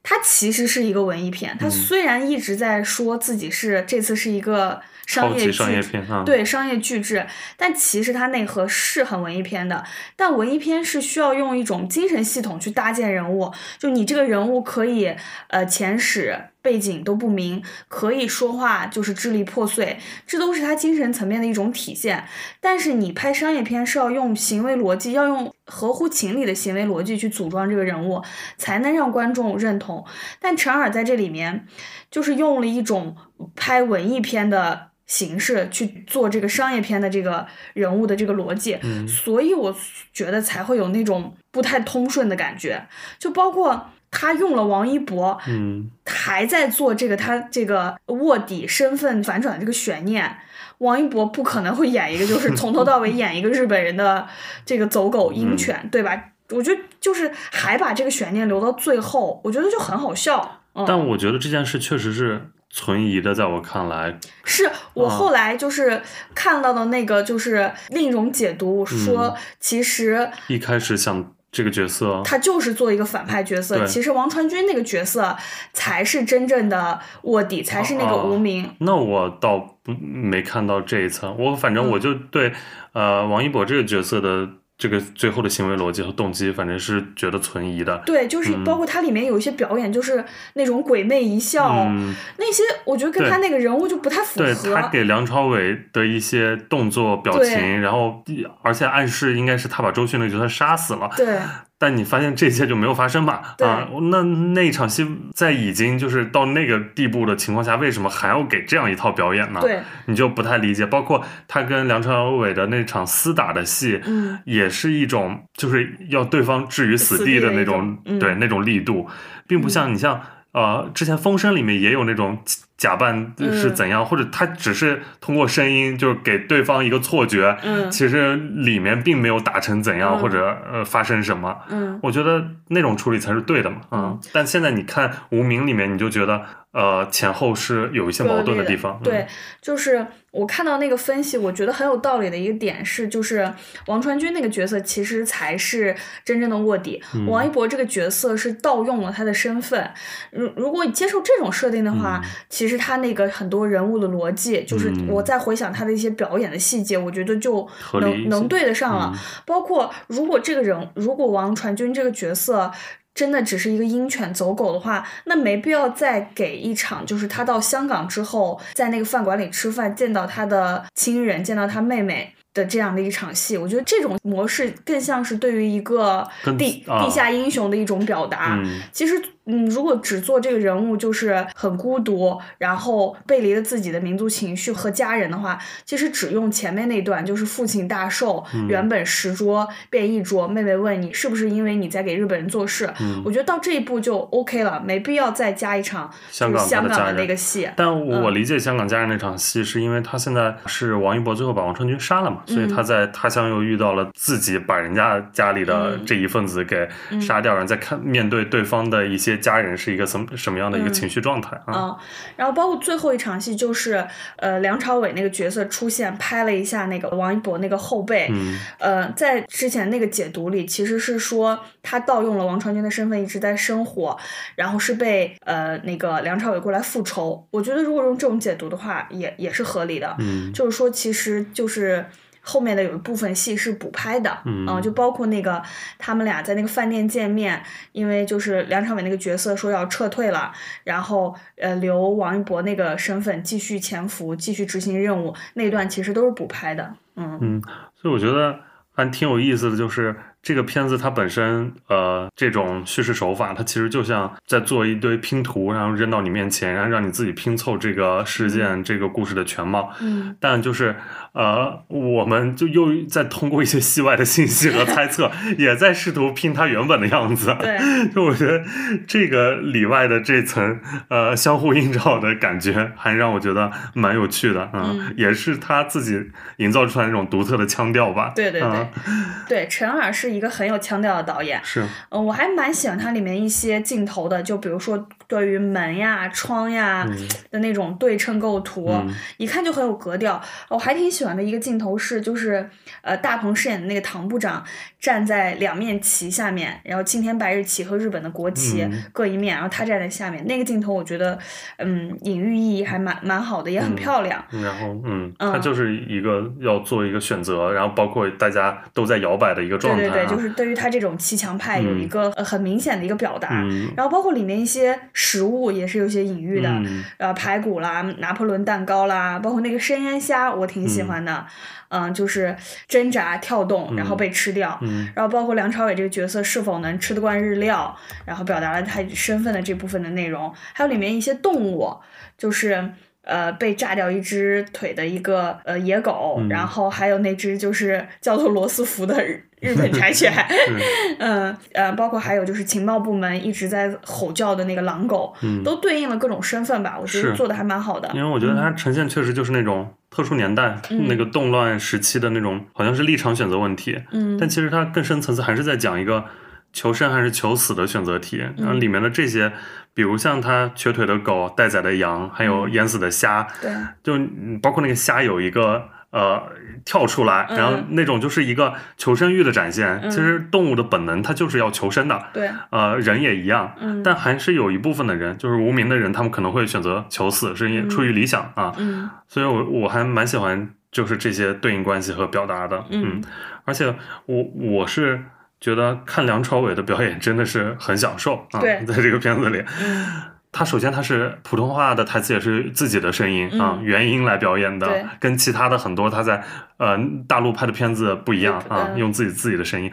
它其实是一个文艺片。它嗯虽然一直在说自己是这次是一个商业剧，商业片啊，对商业巨制，但其实它内核是很文艺片的。但文艺片是需要用一种精神系统去搭建人物，就你这个人物可以呃前史背景都不明，可以说话就是支离破碎，这都是他精神层面的一种体现。但是你拍商业片是要用行为逻辑，要用合乎情理的行为逻辑去组装这个人物，才能让观众认同。但陈耳在这里面就是用了一种拍文艺片的形式去做这个商业片的这个人物的这个逻辑，嗯所以我觉得才会有那种不太通顺的感觉。就包括他用了王一博，嗯还在做这个他这个卧底身份反转的这个悬念。王一博不可能会演一个，就是从头到尾演一个日本人的这个走狗鹰犬，对吧？我觉得就是还把这个悬念留到最后，我觉得就很好笑。嗯，但我觉得这件事确实是存疑的，在我看来，是我啊后来就是看到的那个，就是另一种解读，说其实一开始想这个角色，他就是做一个反派角色，其实王传君那个角色才是真正的卧底，才是那个哦无名。那我倒不没看到这一层，我反正嗯我就对、呃王一博这个角色的这个最后的行为逻辑和动机，反正是觉得存疑的。对，就是包括它里面有一些表演，就是那种鬼魅一笑，嗯，那些我觉得跟他那个人物就不太符合对合。他给梁朝伟的一些动作表情，然后而且暗示应该是他把周迅那个角色杀死了，对但你发现这些就没有发生吧？啊，那那一场戏在已经就是到那个地步的情况下，为什么还要给这样一套表演呢？对，你就不太理解。包括他跟梁朝伟的那场厮打的戏，嗯，也是一种就是要对方置于死地的那种对那种力度，并不像你像呃之前《风声》里面也有那种假扮是嗯怎样，或者他只是通过声音就是给对方一个错觉，嗯其实里面并没有打成怎样、嗯或者呃发生什么。嗯，我觉得那种处理才是对的嘛，嗯。但现在你看《无名》里面，你就觉得呃前后是有一些矛盾的地方。嗯对，就是我看到那个分析，我觉得很有道理的一个点是，就是王传君那个角色其实才是真正的卧底，嗯王一博这个角色是盗用了他的身份。如如果你接受这种设定的话，其实他那个很多人物的逻辑，就是嗯我再回想他的一些表演的细节，我觉得就能能对得上了。嗯包括如果这个人，如果王传君这个角色。真的只是一个鹰犬走狗的话，那没必要再给一场，就是他到香港之后，在那个饭馆里吃饭，见到他的亲人，见到他妹妹的这样的一场戏。我觉得这种模式更像是对于一个地啊地下英雄的一种表达。嗯其实，嗯，如果只做这个人物就是很孤独，然后背离了自己的民族情绪和家人的话，其实只用前面那段，就是父亲大寿，嗯。原本十桌变一桌，妹妹问你是不是因为你在给日本人做事，嗯。我觉得到这一步就 OK 了，没必要再加一场香港就是香港的那个戏。但我嗯。我理解香港家人那场戏，是因为他现在是王一博最后把王传君杀了嘛，所以嗯。他在他乡又遇到了自己把人家家里的嗯。这一份子给杀掉，然后再看面对对方的一些家人是一个什么什么样的一个情绪状态啊？嗯，然后包括最后一场戏，就是呃梁朝伟那个角色出现，拍了一下那个王一博那个后背，嗯呃，在之前那个解读里，其实是说他盗用了王传君的身份一直在生活，然后是被呃那个梁朝伟过来复仇。我觉得如果用这种解读的话，也也是合理的。嗯就是说，其实就是后面的有一部分戏是补拍的，嗯。呃就包括那个他们俩在那个饭店见面，因为就是梁朝伟那个角色说要撤退了，然后呃留王一博那个身份继续潜伏，继续执行任务，那段其实都是补拍的，嗯。嗯，所以我觉得还挺有意思的，就是这个片子它本身，呃，这种叙事手法，它其实就像在做一堆拼图，然后扔到你面前，然后让你自己拼凑这个事件、这个故事的全貌。嗯但就是，呃，我们就又在通过一些戏外的信息和猜测，也在试图拼它原本的样子。对，就我觉得这个里外的这层呃相互映照的感觉，还让我觉得蛮有趣的，嗯，也是他自己营造出来那种独特的腔调吧。对对对嗯对，陈耳是一个很有腔调的导演。是，嗯，我还蛮喜欢他里面一些镜头的，就比如说对于门呀、窗呀的那种对称构图，嗯一看就很有格调。我还挺喜欢的一个镜头是，就是呃大鹏饰演的那个唐部长站在两面旗下面，然后青天白日旗和日本的国旗嗯各一面，然后他站在下面，那个镜头我觉得嗯隐喻意义还蛮蛮好的，也很嗯漂亮。然后嗯，嗯他就是一个要做一个选择，然后包括大家都在摇摆的一个状态、啊，对对对，就是对于他这种骑墙派有嗯一个、呃很明显的一个表达。嗯然后包括里面一些食物也是有些隐喻的，嗯呃，排骨啦、拿破仑蛋糕啦，包括那个生腌虾，我挺喜欢的。嗯就是挣扎跳动，然后被吃掉。嗯然后包括梁朝伟这个角色是否能吃得惯日料，然后表达了他身份的这部分的内容，还有里面一些动物，就是。呃，被炸掉一只腿的一个呃野狗，嗯。然后还有那只就是叫做罗斯福的日日本柴犬 嗯呃，包括还有就是情报部门一直在吼叫的那个狼狗，嗯。都对应了各种身份吧，我觉得做的还蛮好的。因为我觉得它呈现确实就是那种特殊年代、嗯。那个动乱时期的那种，好像是立场选择问题，嗯。但其实它更深层次还是在讲一个求生还是求死的选择题。然后里面的这些，比如像它瘸腿的狗、待宰的羊，还有淹死的虾，对，就嗯包括那个虾有一个。呃，跳出来，嗯然后那种就是一个求生欲的展现。嗯其实动物的本能，它就是要求生的。对，呃，人也一样，嗯但还是有一部分的人，就是无名的人，他们可能会选择求死，是因嗯出于理想啊。嗯所以我我还蛮喜欢就是这些对应关系和表达的，嗯而且我我是觉得看梁朝伟的表演真的是很享受啊，对。在这个片子里。嗯。他首先他是普通话的台词也是自己的声音、啊，嗯。原音来表演的对，跟其他的很多他在呃大陆拍的片子不一样啊，嗯。用自己自己的声音，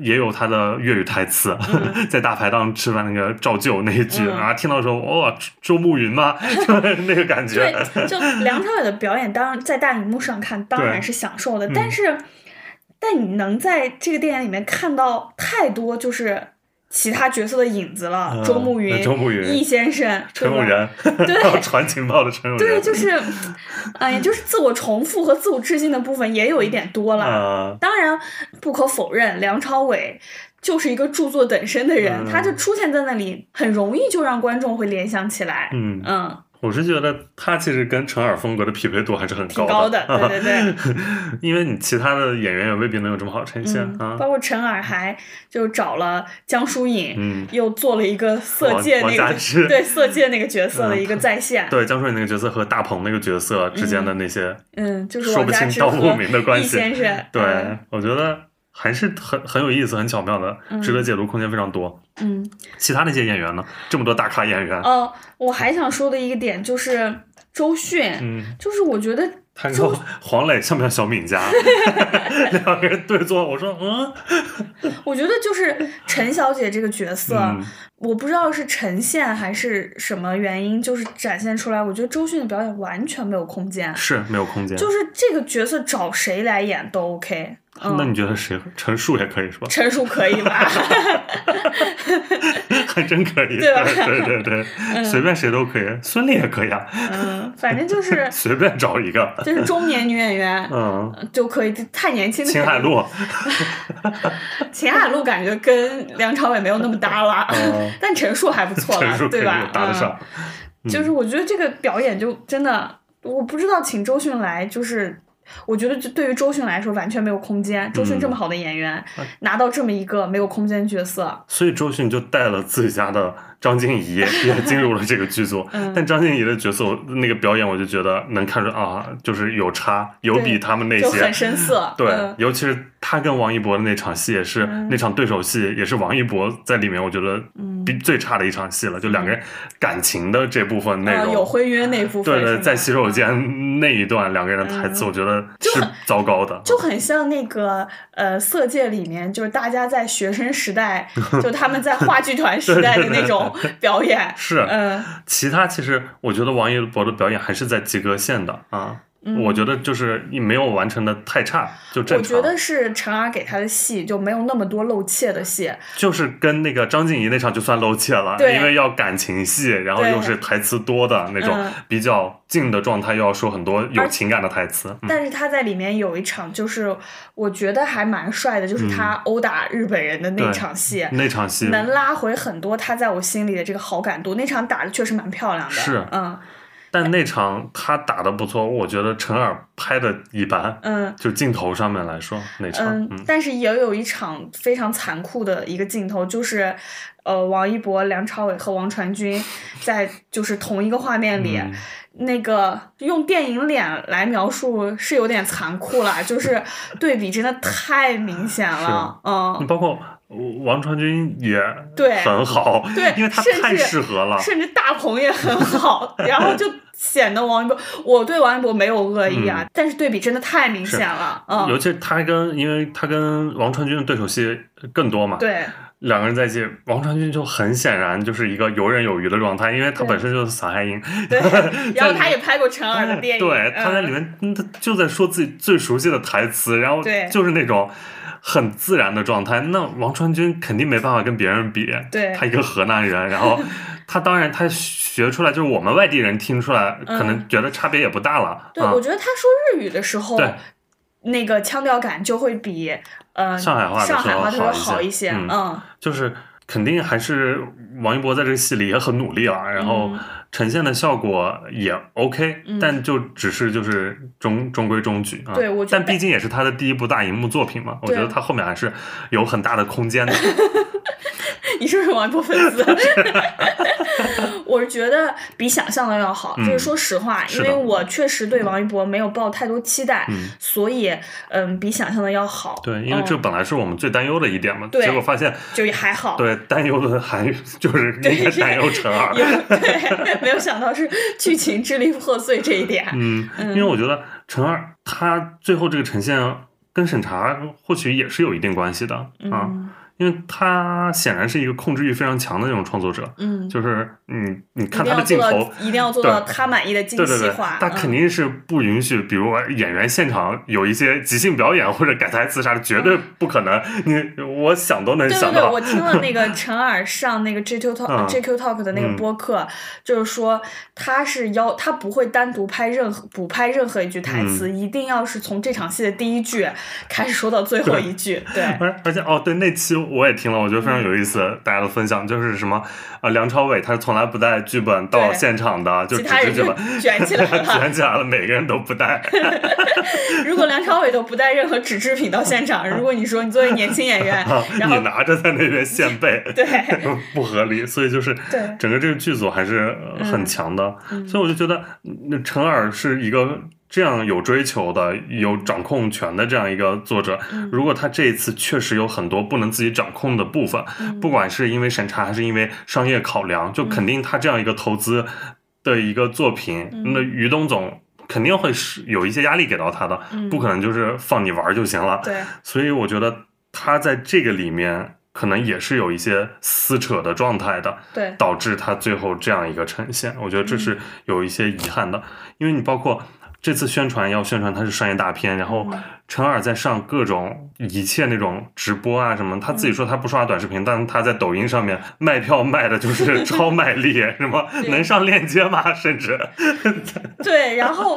也有他的粤语台词，在大排档吃饭那个照旧那一句、嗯。啊，听到的时候哇，周慕云吗？那个感觉，对，就梁朝伟的表演，当然在大荧幕上看当然是享受的，嗯。但是，但你能在这个电影里面看到太多就是其他角色的影子了，嗯周慕云、周慕云易先生、陈永仁 对还有传情报的陈永仁，对，就是，哎呀，就是自我重复和自我致敬的部分也有一点多了。啊，当然，不可否认，梁朝伟就是一个著作等身的人，嗯他就出现在那里，很容易就让观众会联想起来。嗯嗯，我是觉得他其实跟陈耳风格的匹配度还是很挺高高的，对对对。因为你其他的演员也未必能有这么好呈现、嗯，啊。包括陈耳还就找了江疏影，嗯又做了一个色戒那个 对色戒那个角色的嗯一个再现。对江疏影那个角色和大鹏那个角色之间的那些，嗯，就是说不清道不和明的关系易先生。对、嗯我觉得还是很很有意思、很巧妙的，值得解读空间非常多。嗯，其他那些演员呢？这么多大咖演员，哦，我还想说的一个点就是周迅，嗯，就是我觉得他说黄磊像不像小敏家？两个人对坐，我说嗯我觉得就是陈小姐这个角色，嗯我不知道是呈现还是什么原因，就是展现出来，我觉得周迅的表演完全没有空间，是没有空间。就是这个角色找谁来演都 OK。嗯，那你觉得谁？陈数也可以是吧？陈数可以吧？还真可以，对吧对对对，随便谁都可以，孙俪也可以啊，嗯，反正就是随便找一个。就是中年女演员嗯，就可以，太年轻的秦海璐，秦海璐感觉跟梁朝伟没有那么搭了，嗯但陈数还不错了，陈数可以对吧？搭得上。嗯，就是我觉得这个表演就真的，我不知道请周迅来就是。我觉得，就对于周迅来说，完全没有空间。周迅这么好的演员，拿到这么一个没有空间角色，所以周迅就带了自己家的张婧仪 也进入了这个剧组。嗯但张婧仪的角色，那个表演，我就觉得能看出啊，就是有差，有比他们那些就很生涩。对，嗯尤其是他跟王一博的那场戏，也是、那场对手戏，也是王一博在里面，我觉得比最差的一场戏了，就两个人感情的这部分内呃，容，有婚约那部分对对，在洗手间那一段两个人的台词，我觉得是糟糕的。就很像那个呃《色戒》里面，就是大家在学生时代，就他们在话剧团时代的那种表演。是，嗯。其他其实我觉得王一博的表演还是在及格线的啊。我觉得就是没有完成的太差，就正常。嗯我觉得是陈儿给他的戏就没有那么多露怯的戏。就是跟那个张婧仪那场就算露怯了，对因为要感情戏，然后又是台词多的那种嗯比较静的状态，又要说很多有情感的台词。嗯但是他在里面有一场，就是我觉得还蛮帅的，就是他殴打日本人的那场戏，那场戏能拉回很多他在我心里的这个好感度。那场打的确实蛮漂亮的，是嗯但那场他打的不错，我觉得陈耳拍的一般，嗯。就镜头上面来说那场，嗯，但是也有一场非常残酷的一个镜头，就是，呃，王一博、梁朝伟和王传君 在就是同一个画面里，嗯那个用电影脸来描述是有点残酷了，就是对比真的太明显了，嗯，包括王传君也对很好，对因为他太适合了。甚至大鹏也很好，然后就显得王一博，我对王一博没有恶意啊，但是对比真的太明显了，嗯，尤其是他跟，因为他跟王传君的对手戏更多嘛，对两个人在一起，王传君就很显然就是一个游刃有余的状态，因为他本身就是撒海英，对，然后他也拍过陈耳的电影，对，他在里嗯面嗯他就在说自己最熟悉的台词，然后对就是那种很自然的状态。那王传君肯定没办法跟别人比，对他一个河南人，然后 他当然他学出来就是我们外地人听出来，可能觉得差别也不大了。对，啊我觉得他说日语的时候对，那个腔调感就会比呃上海话上海话特别好一些嗯就是肯定还是王一博在这个戏里也很努力了，然后嗯呈现的效果也 OK，、嗯但就只是就是中中规中矩啊。对我觉得但毕竟也是他的第一部大荧幕作品嘛，我觉得他后面还是有很大的空间的。你是不是王一博粉丝？我是觉得比想象的要好，嗯就是说实话，因为我确实对王一博没有抱太多期待，嗯所以嗯，比想象的要好。对，因为这嗯本来是我们最担忧的一点嘛，对结果发现就也还好。对担忧的还 就是应该担忧陈二。对，没有想到是剧情支离破碎这一点。嗯，因为我觉得陈二他最后这个呈现跟审查或许也是有一定关系的啊。嗯因为他显然是一个控制欲非常强的那种创作者，嗯，就是你你一看他的镜头到，，一定要做到他满意的精对对对细化。，他嗯肯定是不允许，比如演员现场有一些即兴表演或者改台词啥的，绝对不可能。你我想都能对对对，想到我。听了那个 陈耳上那个 JQ Talk、嗯 JQ Talk 的那个嗯播客，就是说他是要他不会单独拍任何补拍任何一句台词，嗯一定要是从这场戏的第一句开始说到最后一句。对，而而且哦，对那期我也听了，我觉得非常有意思，嗯大家的分享就是什么呃，梁朝伟他是从来不带剧本到现场的，就只是剧本卷起来了。卷起来了，每个人都不带。如果梁朝伟都不带任何纸制品到现场，如果你说你作为年轻演员，然后你拿着在那边现背，对不合理。所以就是整个这个剧组还是呃很强的，所以我就觉得那陈耳是一个。这样有追求的、有掌控权的这样一个作者，嗯。如果他这一次确实有很多不能自己掌控的部分，嗯。不管是因为审查还是因为商业考量，就肯定他这样一个投资的一个作品，嗯。那于东总肯定会是有一些压力给到他的，不可能就是放你玩儿就行了。嗯对，所以我觉得他在这个里面可能也是有一些撕扯的状态的，对，导致他最后这样一个呈现。我觉得这是有一些遗憾的，因为你包括这次宣传要宣传它是商业大片，然后陈耳在上各种一切那种直播啊什么，他自己说他不刷短视频，但他在抖音上面卖票卖的就是 超卖力，什么能上链接吗？甚至对，然后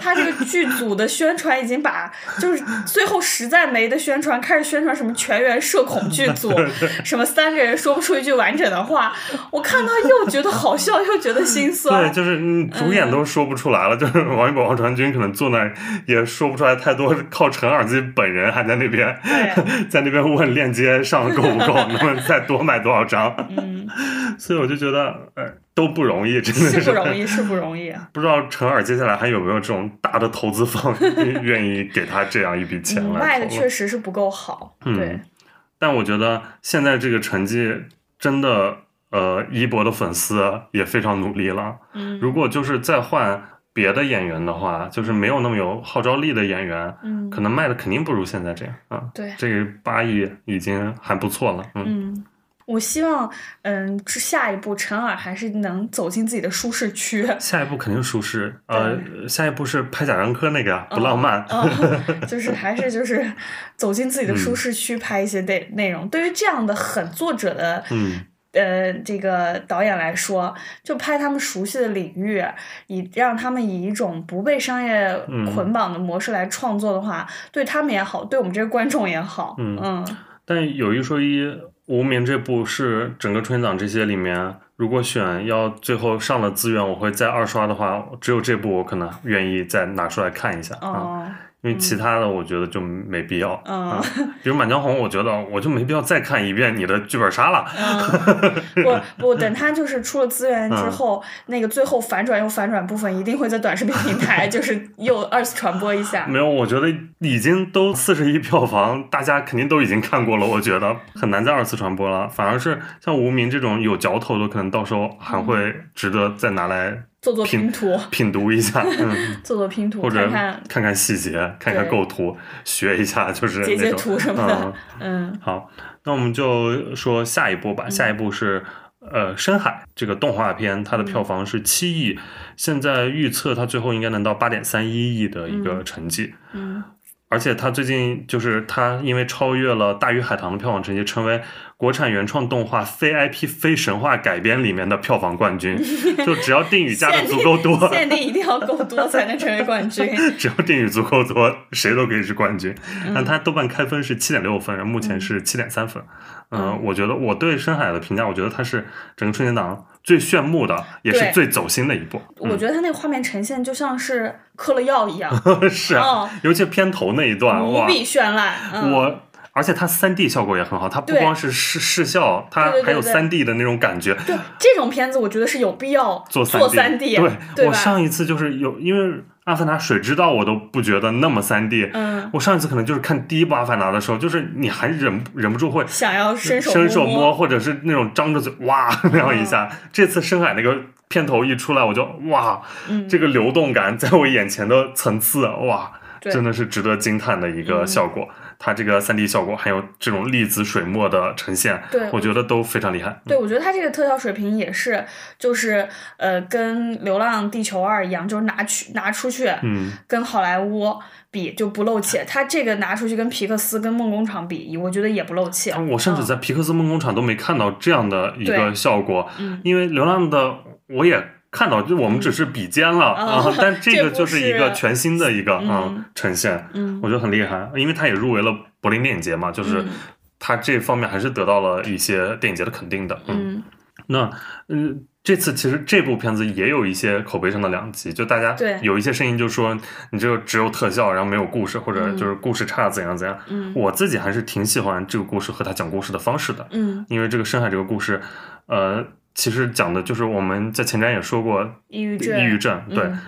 他这个剧组的宣传已经把，就是最后实在没的宣传，开始宣传什么全员社恐剧组，什么三个人说不出一句完整的话，我看到又觉得好笑，又觉得心酸对，就是嗯，主演都说不出来了，就是王一博、王传君可能坐那儿也说不出来太多，靠陈耳自己本人还在那边 在那边问链接上够不够，能不能再多买多少张？嗯，所以我就觉得，呃，都不容易，真的是不容易，是不容易啊。不知道陈耳接下来还有没有这种大的投资方愿意给他这样一笔钱卖的确实是不够好，嗯对，但我觉得现在这个成绩真的呃，一博的粉丝也非常努力了。嗯，如果就是再换别的演员的话，就是没有那么有号召力的演员，嗯。可能卖的肯定不如现在这样啊。对，这个八亿已经还不错了，嗯，嗯，我希望，嗯，这下一步陈耳还是能走进自己的舒适区。下一步肯定舒适，呃，下一步是拍贾樟柯那个呀，不浪漫，嗯，就是还是就是走进自己的嗯舒适区，拍一些内内容。对于这样的狠作者的，嗯呃，这个导演来说，就拍他们熟悉的领域，以让他们以一种不被商业嗯捆绑的模式来创作的话，对他们也好，对我们这些观众也好。嗯嗯但有一说一，《无名》这部是整个春节档这些里面，如果选要最后上了资源，我会再二刷的话，只有这部我可能愿意再拿出来看一下啊，哦因为其他的我觉得就没必要。嗯啊，比如《满江红》，我觉得我就没必要再看一遍你的剧本杀了。嗯，不不，等他就是出了资源之嗯后，那个最后反转又反转部分，一定会在短视频平台就是又二次传播一下。没有，我觉得已经都四十亿票房，大家肯定都已经看过了，我觉得很难再二次传播了。反而是像《无名》这种有嚼头的，可能到时候还会值得再拿来做做拼图，品读一下，嗯，做做拼图，或者看看看看细节，看看构图，学一下，就是截截图什么的嗯。嗯好，那我们就说下一步吧。下一步是呃《深海》这个动画片，它的票房是七亿，现在预测它最后应该能到八点三一亿的一个成绩。嗯而且他最近就是他因为超越了《大鱼海棠》的票房成绩，成为国产原创动画 CIP 非神话改编里面的票房冠军。就只要定语加的足够多，限定一定要够多才能成为冠军。只要定语足够多，谁都可以是冠军。嗯那它豆瓣开分是七点六分，目前是七点三分。嗯，我觉得我对深海的评价，我觉得他是整个春节档最炫目的，也是最走心的一部。我觉得他那个画面呈现就像是嗑了药一样，嗯、是啊，哦尤其片头那一段，无比绚烂。嗯、我。而且它三 D 效果也很好，它不光是视视效，它还有三 D 的那种感觉。对这种片子，我觉得是有必要做做 3D，对对？我上一次就是有，因为《阿凡达》水之道我都不觉得那么三 D，嗯，我上一次可能就是看第一部《阿凡达》的时候，就是你还忍忍不住会想要伸手伸手摸，或者是那种张着嘴哇那样一下。这次深海那个片头一出来，我就哇，嗯。这个流动感在我眼前的层次哇，真的是值得惊叹的一个嗯。效果。它这个三 D 效果，还有这种粒子水墨的呈现，对我觉得都非常厉害。对，我觉得它这个特效水平也是，就是呃，跟《流浪地球二》一样，就是拿去拿出去，嗯，跟好莱坞比就不露气。它这个拿出去跟皮克斯、跟梦工厂比，我觉得也不露气。我甚至在皮克斯梦工厂都没看到这样的一个效果，嗯因为流浪的我也看到，就我们只是比肩了嗯。啊，但这个就是一个全新的一个嗯。啊呈现，嗯。我觉得很厉害，因为它也入围了柏林电影节嘛，就是嗯。它这方面还是得到了一些电影节的肯定的，嗯，嗯，那嗯。这次其实这部片子也有一些口碑上的两极，就大家对。有一些声音就说你这个只有特效，然后没有故事，或者嗯。就是故事差怎样怎样。嗯。我自己还是挺喜欢这个故事和他讲故事的方式的，嗯，因为这个深海这个故事，呃，其实讲的就是我们在前瞻也说过抑郁症，抑郁症，对，嗯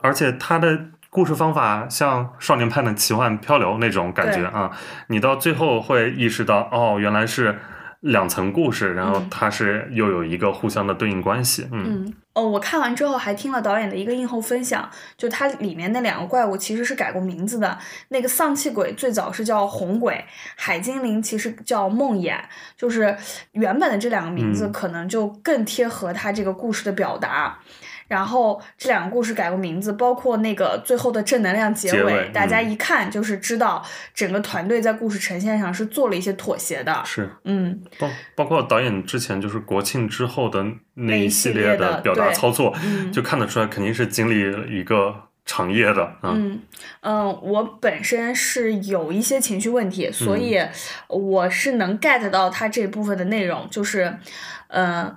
而且它的故事方法像《少年派的奇幻漂流》那种感觉啊，你到最后会意识到，哦，原来是两层故事，然后嗯。它是又有一个互相的对应关系，嗯。嗯，哦，我看完之后还听了导演的一个映后分享，就它里面那两个怪物其实是改过名字的。那个丧气鬼最早是叫红鬼，海精灵其实叫梦魇，就是原本的这两个名字嗯可能就更贴合它这个故事的表达。然后这两个故事改过名字，包括那个最后的正能量结尾，结尾大家嗯一看就是知道整个团队在故事呈现上是做了一些妥协的。是。嗯包包括导演之前就是国庆之后的那那一一系系列的表达操作，嗯。就看得出来肯定是经历了一个长夜的，嗯嗯嗯，我本身是有一些情绪问题，所嗯。以我是能 get 到他这部分的内容，就是，呃，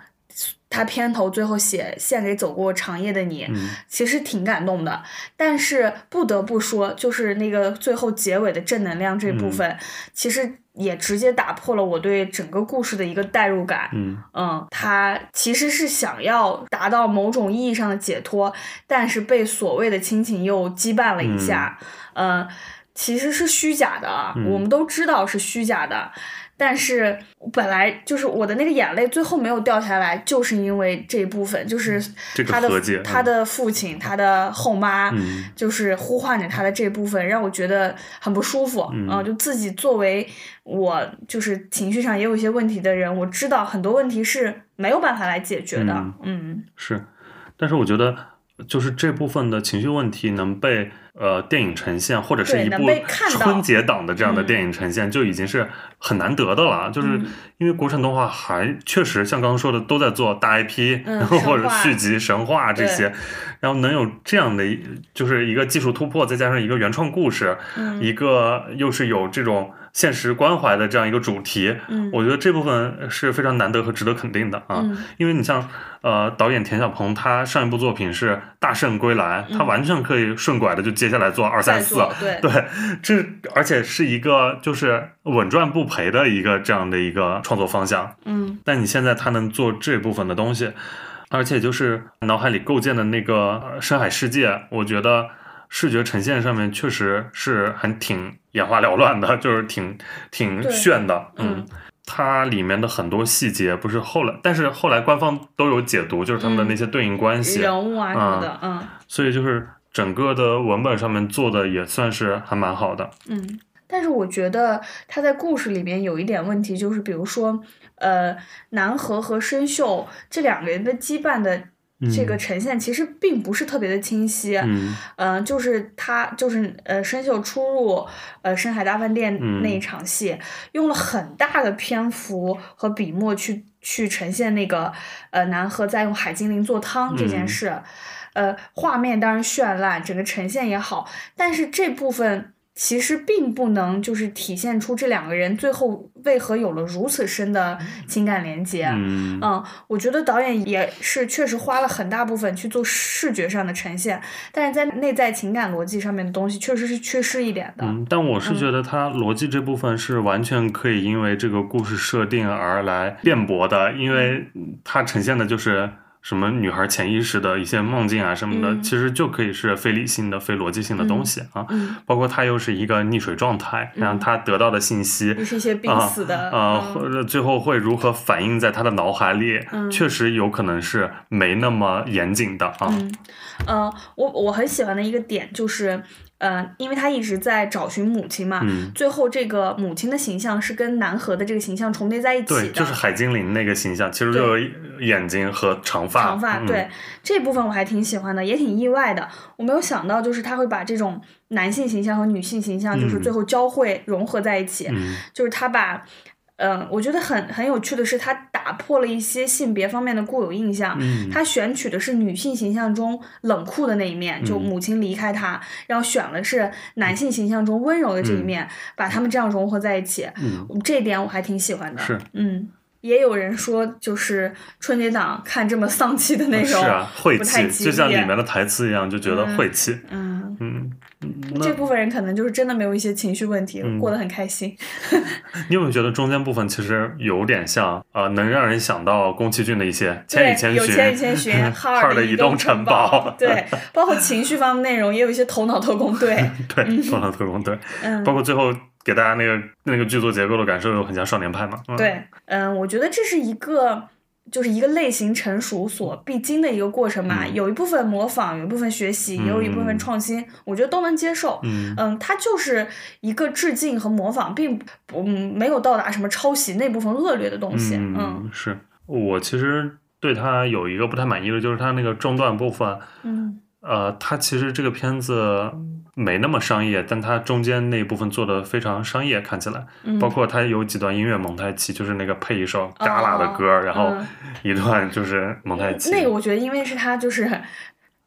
他片头最后写献给走过长夜的你，嗯其实挺感动的。但是不得不说，就是那个最后结尾的正能量这部嗯分，其实也直接打破了我对整个故事的一个代入感。嗯嗯，他其实是想要达到某种意义上的解脱，但是被所谓的亲情又羁绊了一下，呃，其实是虚假的我们都知道是虚假的。但是本来就是我的那个眼泪最后没有掉下来，就是因为这一部分，就是他的他的父亲、他的后妈，嗯就是呼唤着他的这部分，让我觉得很不舒服。嗯就自己作为我就是情绪上也有一些问题的人，我知道很多问题是没有办法来解决的。嗯嗯是，但是我觉得就是这部分的情绪问题能被呃电影呈现，或者是一部春节档的这样的嗯。电影呈现，就已经是很难得的了。就是嗯。因为国产动画还确实像刚刚说的都在做大 IP，、嗯然后或者续集、神话这些，然后能有这样的就是一个技术突破，再加上一个原创故事，嗯。一个又是有这种现实关怀的这样一个主题，嗯我觉得这部分是非常难得和值得肯定的啊。嗯因为你像呃导演田晓鹏，他上一部作品是《大圣归来》，他嗯完全可以顺拐的就接下来做二三四，对对，这而且是一个就是稳赚不赔的一个这样的一个创作方向。嗯但你现在他能做这部分的东西，而且就是脑海里构建的那个呃深海世界，我觉得视觉呈现上面确实是很挺眼花缭乱的，就是挺挺炫的，嗯它里面的很多细节不是后来，但是后来官方都有解读，就是他们的那些对应关系，人物啊什么的，嗯所以就是整个的文本上面做的也算是还蛮好的。嗯。但是我觉得他在故事里面有一点问题，就是比如说，呃，南河和生锈这两个人的羁绊的这个呈现，其实并不是特别的清晰。嗯嗯、就是他就是呃，生锈出入呃深海大饭店嗯那一场戏，用了很大的篇幅和笔墨去去呈现那个呃南河在用海精灵做汤这件嗯事，呃，画面当然绚烂，整个呈现也好，但是这部分。其实并不能就是体现出这两个人最后为何有了如此深的情感连接。嗯嗯，我觉得导演也是确实花了很大部分去做视觉上的呈现，但是在内在情感逻辑上面的东西确实是缺失一点的。嗯，但我是觉得它逻辑这部分是完全可以因为这个故事设定而来辩驳的，因为它呈现的就是什么女孩潜意识的一些梦境啊什么的，嗯其实就可以是非理性的、非逻辑性的东西啊。嗯，包括她又是一个溺水状态，然后他得到的信息是一些病啊死的，啊，嗯或者最后会如何反映在他的脑海里，嗯确实有可能是没那么严谨的啊。嗯，呃，我我很喜欢的一个点就是，呃，因为他一直在找寻母亲嘛，嗯，最后这个母亲的形象是跟南河的这个形象重叠在一起的，对，就是海精灵那个形象，其实就有眼睛和长发。长发，嗯、对这部分我还挺喜欢的，也挺意外的。我没有想到，就是他会把这种男性形象和女性形象，就是嗯最后交汇融合在一起。嗯就是他把，嗯、我觉得很很有趣的是，他打破了一些性别方面的固有印象。嗯，他选取的是女性形象中冷酷的那一面，就嗯母亲离开他，然后选了是男性形象中温柔的这一面，把他们这样融合在一起。嗯这一点我还挺喜欢的。是，嗯，也有人说，就是春节档看这么丧气的内容，是啊，晦气，就像里面的台词一样，就觉得嗯晦气。嗯，嗯，嗯这部分人可能就是真的没有一些情绪问题，嗯。过得很开心。你有没有觉得中间部分其实有点像呃，能让人想到宫崎骏的一些《千与，千寻》有千与千寻，哈哈尔的移移动城城堡。对，包括情绪方面内容也有一些头脑特工队，对，《头脑特工队》嗯，包括最后给大家那个那个剧作结构的感受，又很像少年派嘛。嗯、，对，嗯，我觉得这是一个。就是一个类型成熟所必经的一个过程嘛，嗯有一部分模仿，有一部分学习，也有一部分嗯创新，我觉得都能接受。嗯嗯，它就是一个致敬和模仿，并不嗯没有到达什么抄袭那部分恶劣的东西。嗯嗯，是我其实对他有一个不太满意的，就是他那个中段部分，嗯呃，他其实这个片子没那么商业，但他中间那一部分做的非常商业，看起来，嗯，包括他有几段音乐蒙太奇，就是那个配一首嘎啦的歌，然后嗯。一段就是蒙太奇，那个我觉得，因为是他就是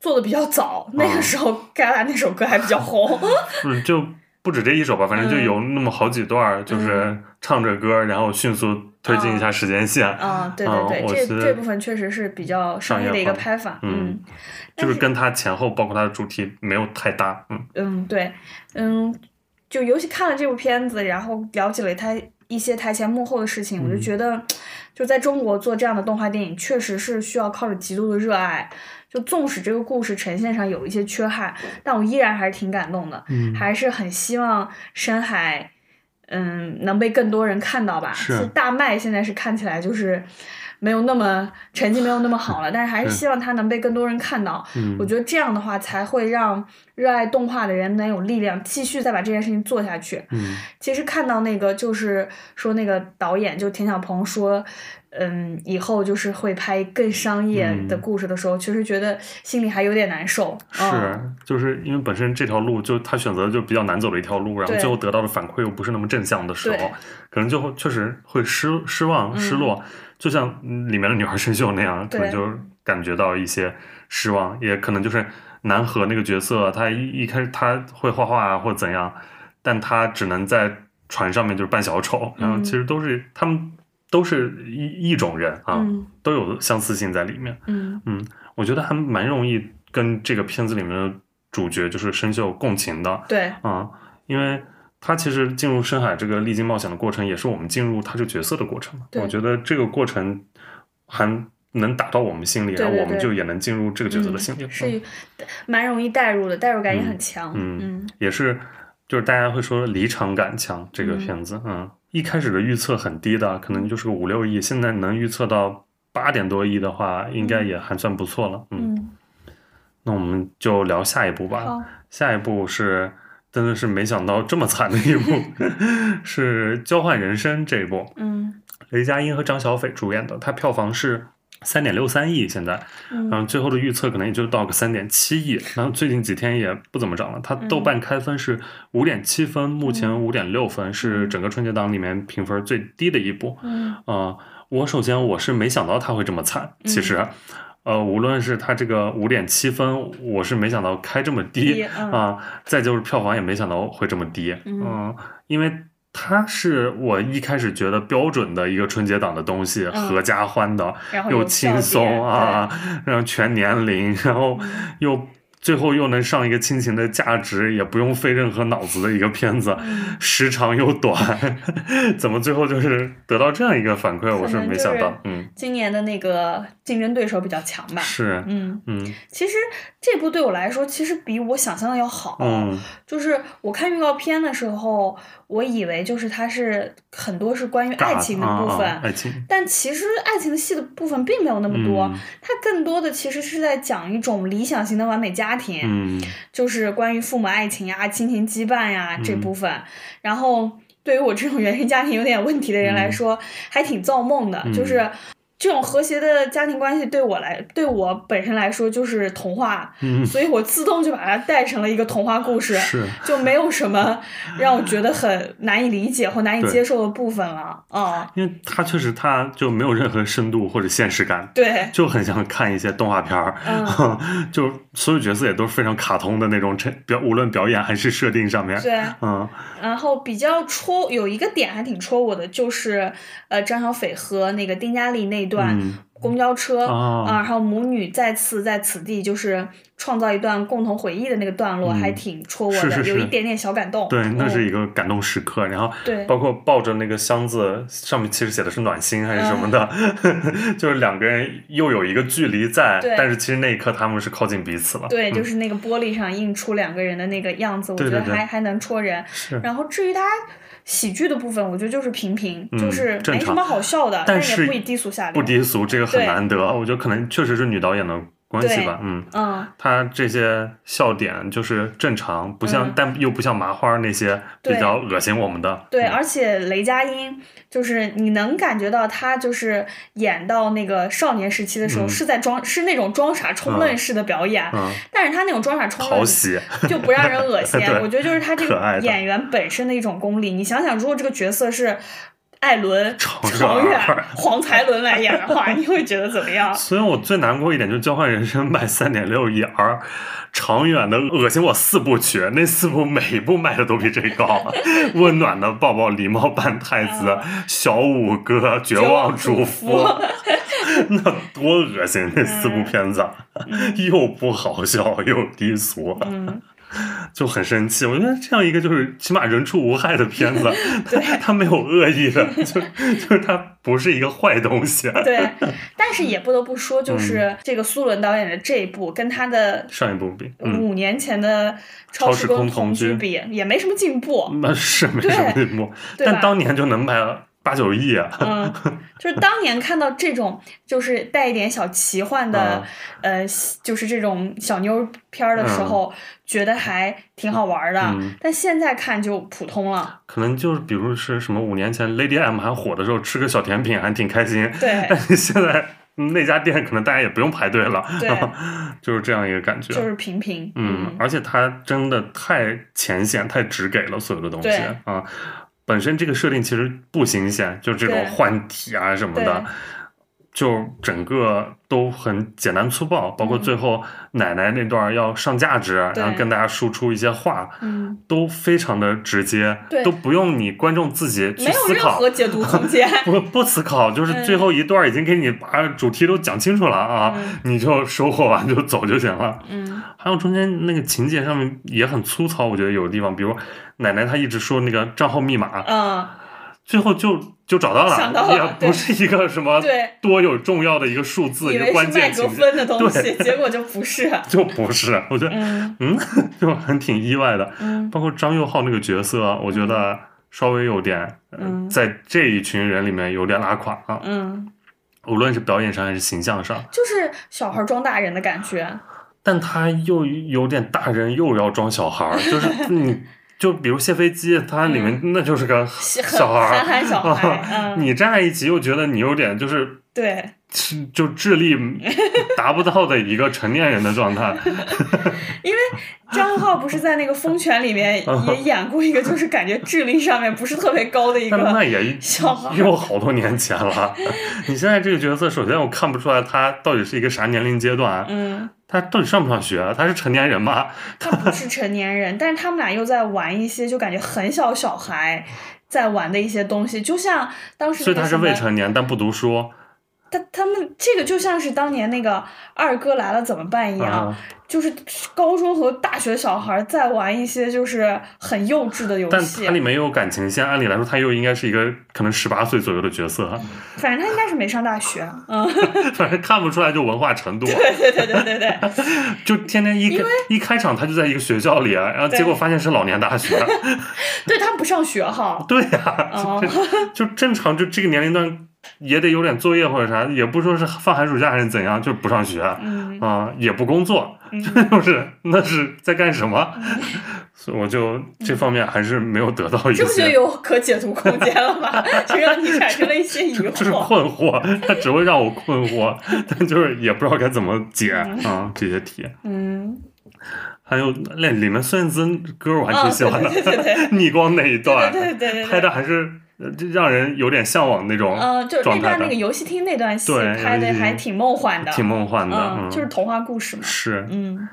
做的比较早，那个嗯。时候《嘎啦》那首歌还比较红。不是就不止这一首吧，反正就嗯。有那么好几段，就是唱着歌，然后迅速推进一下时间线，啊，对嗯对对，这这部分确实是比较商业的一个拍法。嗯嗯。就是跟它前后包括它的主题没有太搭，嗯。嗯，对，嗯，就尤其看了这部片子，然后了解了它一些台前幕后的事情，我就嗯。觉得，就在中国做这样的动画电影，确实是需要靠着极度的热爱。就纵使这个故事呈现上有一些缺憾，但我依然还是挺感动的，嗯。还是很希望深海嗯，能被更多人看到吧。是大麦现在是看起来就是没有那么成绩没有那么好了，但是还是希望它能被更多人看到。嗯我觉得这样的话才会让热爱动画的人能有力量继续再把这件事情做下去。嗯其实看到那个就是说那个导演就田晓鹏说，嗯，以后就是会拍更商业的嗯。故事的时候，其实觉得心里还有点难受。嗯、是，就是因为本身这条路就他选择就比较难走的一条路，然后最后得到的反馈又不是那么正向的时候，可能就会确实会失失望、失落，就像嗯里面的女孩生锈那样，可能就感觉到一些失望，也可能就是南河那个角色，他一一开始他会画画啊或怎样，但他只能在船上面就是扮小丑，然后嗯。其实都是他们都是一一种人啊，嗯都有相似性在里面。嗯我觉得还蛮容易跟这个片子里面的主角就是生锈共情的对啊、因为他其实进入深海这个历经冒险的过程，也是我们进入他这个角色的过程嘛。我觉得这个过程还能打到我们心里，然后我们就也能进入这个角色的心里。嗯、是蛮容易代入的，代入感也嗯很强。嗯嗯也是，就是大家会说离场感强这个片子，嗯一开始的预测很低的，可能就是个五六亿，现在能预测到八点多亿的话，应该也还算不错了。嗯，嗯，那我们就聊下一步吧。好，下一部是真的是没想到这么惨的一部，是《交换人生》这一部，嗯雷佳音和张小斐主演的，它票房是。三点六三亿，现在，嗯然后最后的预测可能也就到个三点七亿，然后最近几天也不怎么涨了。它豆瓣开分是五点七分，目前五点六分，是整个春节档里面评分最低的一部。嗯呃，我首先我是没想到它会这么惨，其实，呃，无论是它这个五点七分，我是没想到开这么低啊、再就是票房也没想到会这么低，嗯因为。它是我一开始觉得标准的一个春节档的东西，嗯。合家欢的，又轻松啊，然后全年龄，然后嗯。又最后又能上一个亲情的价值，也不用费任何脑子的一个片子，嗯时长又短，怎么最后就是得到这样一个反馈？我是没想到，嗯，今年的那个竞争对手比较强吧？是，嗯，嗯其实这部对我来说，其实比我想象的要好。嗯就是我看预告片的时候，我以为就是它是很多是关于爱情的部分，啊啊爱情，但其实爱情的戏的部分并没有那么多，嗯它更多的其实是在讲一种理想型的完美家庭，嗯就是关于父母爱情呀、亲情羁绊呀这嗯部分。然后对于我这种原生家庭有点问题的人来说，还挺造梦的，嗯就是。这种和谐的家庭关系对我来，对我本身来说就是童话，嗯，所以我自动就把它带成了一个童话故事，是，就没有什么让我觉得很难以理解或难以接受的部分了。啊、因为它确实它就没有任何深度或者现实感。对，就很像看一些动画片儿，嗯 就所有角色也都是非常卡通的那种呈表，无论表演还是设定上面，对。嗯然后比较戳有一个点还挺戳我的，就是呃张小斐和那个丁嘉丽那段嗯。公交车哦。啊，然后母女再次在此地就是创造一段共同回忆的那个段落，嗯。还挺戳我的，是是是。有一点点小感动。对，那是嗯。一个感动时刻。然后对。包括抱着那个箱子，上面其实写的是暖心还是什么的，就是两个人又有一个距离在，但是其实那一刻他们是靠近彼此了。对，嗯。就是那个玻璃上映出两个人的那个样子，我觉得还还能戳人。是，然后至于它喜剧的部分，我觉得就是平平，嗯就是没什么好笑的，但是也不以低俗下流。不低俗，这个很难得。我觉得可能确实是女导演的关系对吧，嗯。嗯，她这些笑点就是正常，不像，嗯但又不像麻花那些比较恶心我们的。对，嗯而且雷佳音就是你能感觉到他就是演到那个少年时期的时候，嗯是在装是那种装傻充愣式的表演，嗯，但是他那种装傻充愣 就不让人恶心。对我觉得就是他这个演员本身的一种功力。你想想，如果这个角色是艾伦、常常远远、黄才伦来演的话，你会觉得怎么样？所以我最难过一点就是《交换人生》卖三点六亿，而长远的恶心我四部曲，那四部每一部卖的都比这高。温暖的抱抱、狸猫扮太子、小五哥、绝望主妇，那多恶心！那四部片子、又不好笑又低俗。嗯，就很生气。我觉得这样一个就是起码人畜无害的片子，对他没有恶意的，就 就是他不是一个坏东西。对，但是也不得不说，嗯就是这个苏伦导演的这一部，跟他的上一部比，嗯，五年前的《超时空同居居》比，也没什么进步。那是没什么对内幕，对吧但当年就能卖八九亿啊。嗯，就是当年看到这种就是带一点小奇幻的，呃，就是这种小妞片儿的时候，觉得还挺好玩的。嗯但现在看就普通了。可能就是比如是什么五年前 Lady M 还火的时候，吃个小甜品还挺开心。对 但是现在嗯那家店可能大家也不用排队了，对 就是这样一个感觉。就是平平。嗯，而且它真的太浅显、太直给了所有的东西啊。本身这个设定其实不新鲜，就这种换体啊什么的对，就整个都很简单粗暴。包括嗯最后奶奶那段要上价值，对然后跟大家输出一些话，嗯，都非常的直接，都不用你观众自己去没有任思考。何解读空间。不不思考，就是最后一段已经给你把主题都讲清楚了啊，嗯你就收获完就走就行了。嗯还有中间那个情节上面也很粗糙，我觉得有的地方，比如奶奶她一直说那个账号密码，嗯，最后就就找到了，想到了也不是一个什么对多有重要的一个数字，一个关键情节，芬的东西，对结果就不是。就不是。我觉得嗯嗯，就很挺意外的。嗯包括张佑浩那个角色，我觉得稍微有点、呃嗯在这一群人里面有点拉垮啊，嗯，无论是表演上还是形象上。就是小孩装大人的感觉。但他又有点大人又要装小孩儿，就是你就比如谢飞机，他里面那就是个小孩儿，憨憨小孩嗯你站在一起又觉得你有点就是对，就智力达不到的一个成年人的状态。因为张浩不是在那个《风犬》里面 也演过一个，就是感觉智力上面不是特别高的一个那也小孩。又好多年前了。你现在这个角色，首先我看不出来他到底是一个啥年龄阶段，嗯，他到底上不上学？他是成年人吗？他不是成年人，但是他们俩又在玩一些就感觉很小小孩在玩的一些东西，就像当时所以他是未成年，但不读书。他他们这个就像是当年那个二哥来了怎么办一样，啊就是高中和大学小孩在玩一些就是很幼稚的游戏但戏它。里面又有感情线，按理来说他又应该是一个可能十八岁左右的角色，反正他应该是没上大学，嗯，反正看不出来就文化程度，对对对对对对，就天天一开一开场他就在一个学校里，然后结果发现是老年大学，对他不上学哈，对呀、哦就正常就这个年龄段也得有点作业或者啥，也不说是放寒暑假还是怎样，就不上学啊、嗯也不工作，就是那是在干什么？所以我就这方面还是没有得到一这不就些。有可解读空间了吗？就让你产生了一些疑就是惑。困惑，它只会让我困惑，但就是也不知道该怎么解啊这些题。嗯，还有那里面孙燕姿歌我还挺喜欢的，逆光那一段，对对对拍的还是呃就让人有点向往那种嗯，就是那段那个，游戏厅那段戏对拍的还挺梦幻的，挺梦幻的，嗯，就是童话故事嘛。是嗯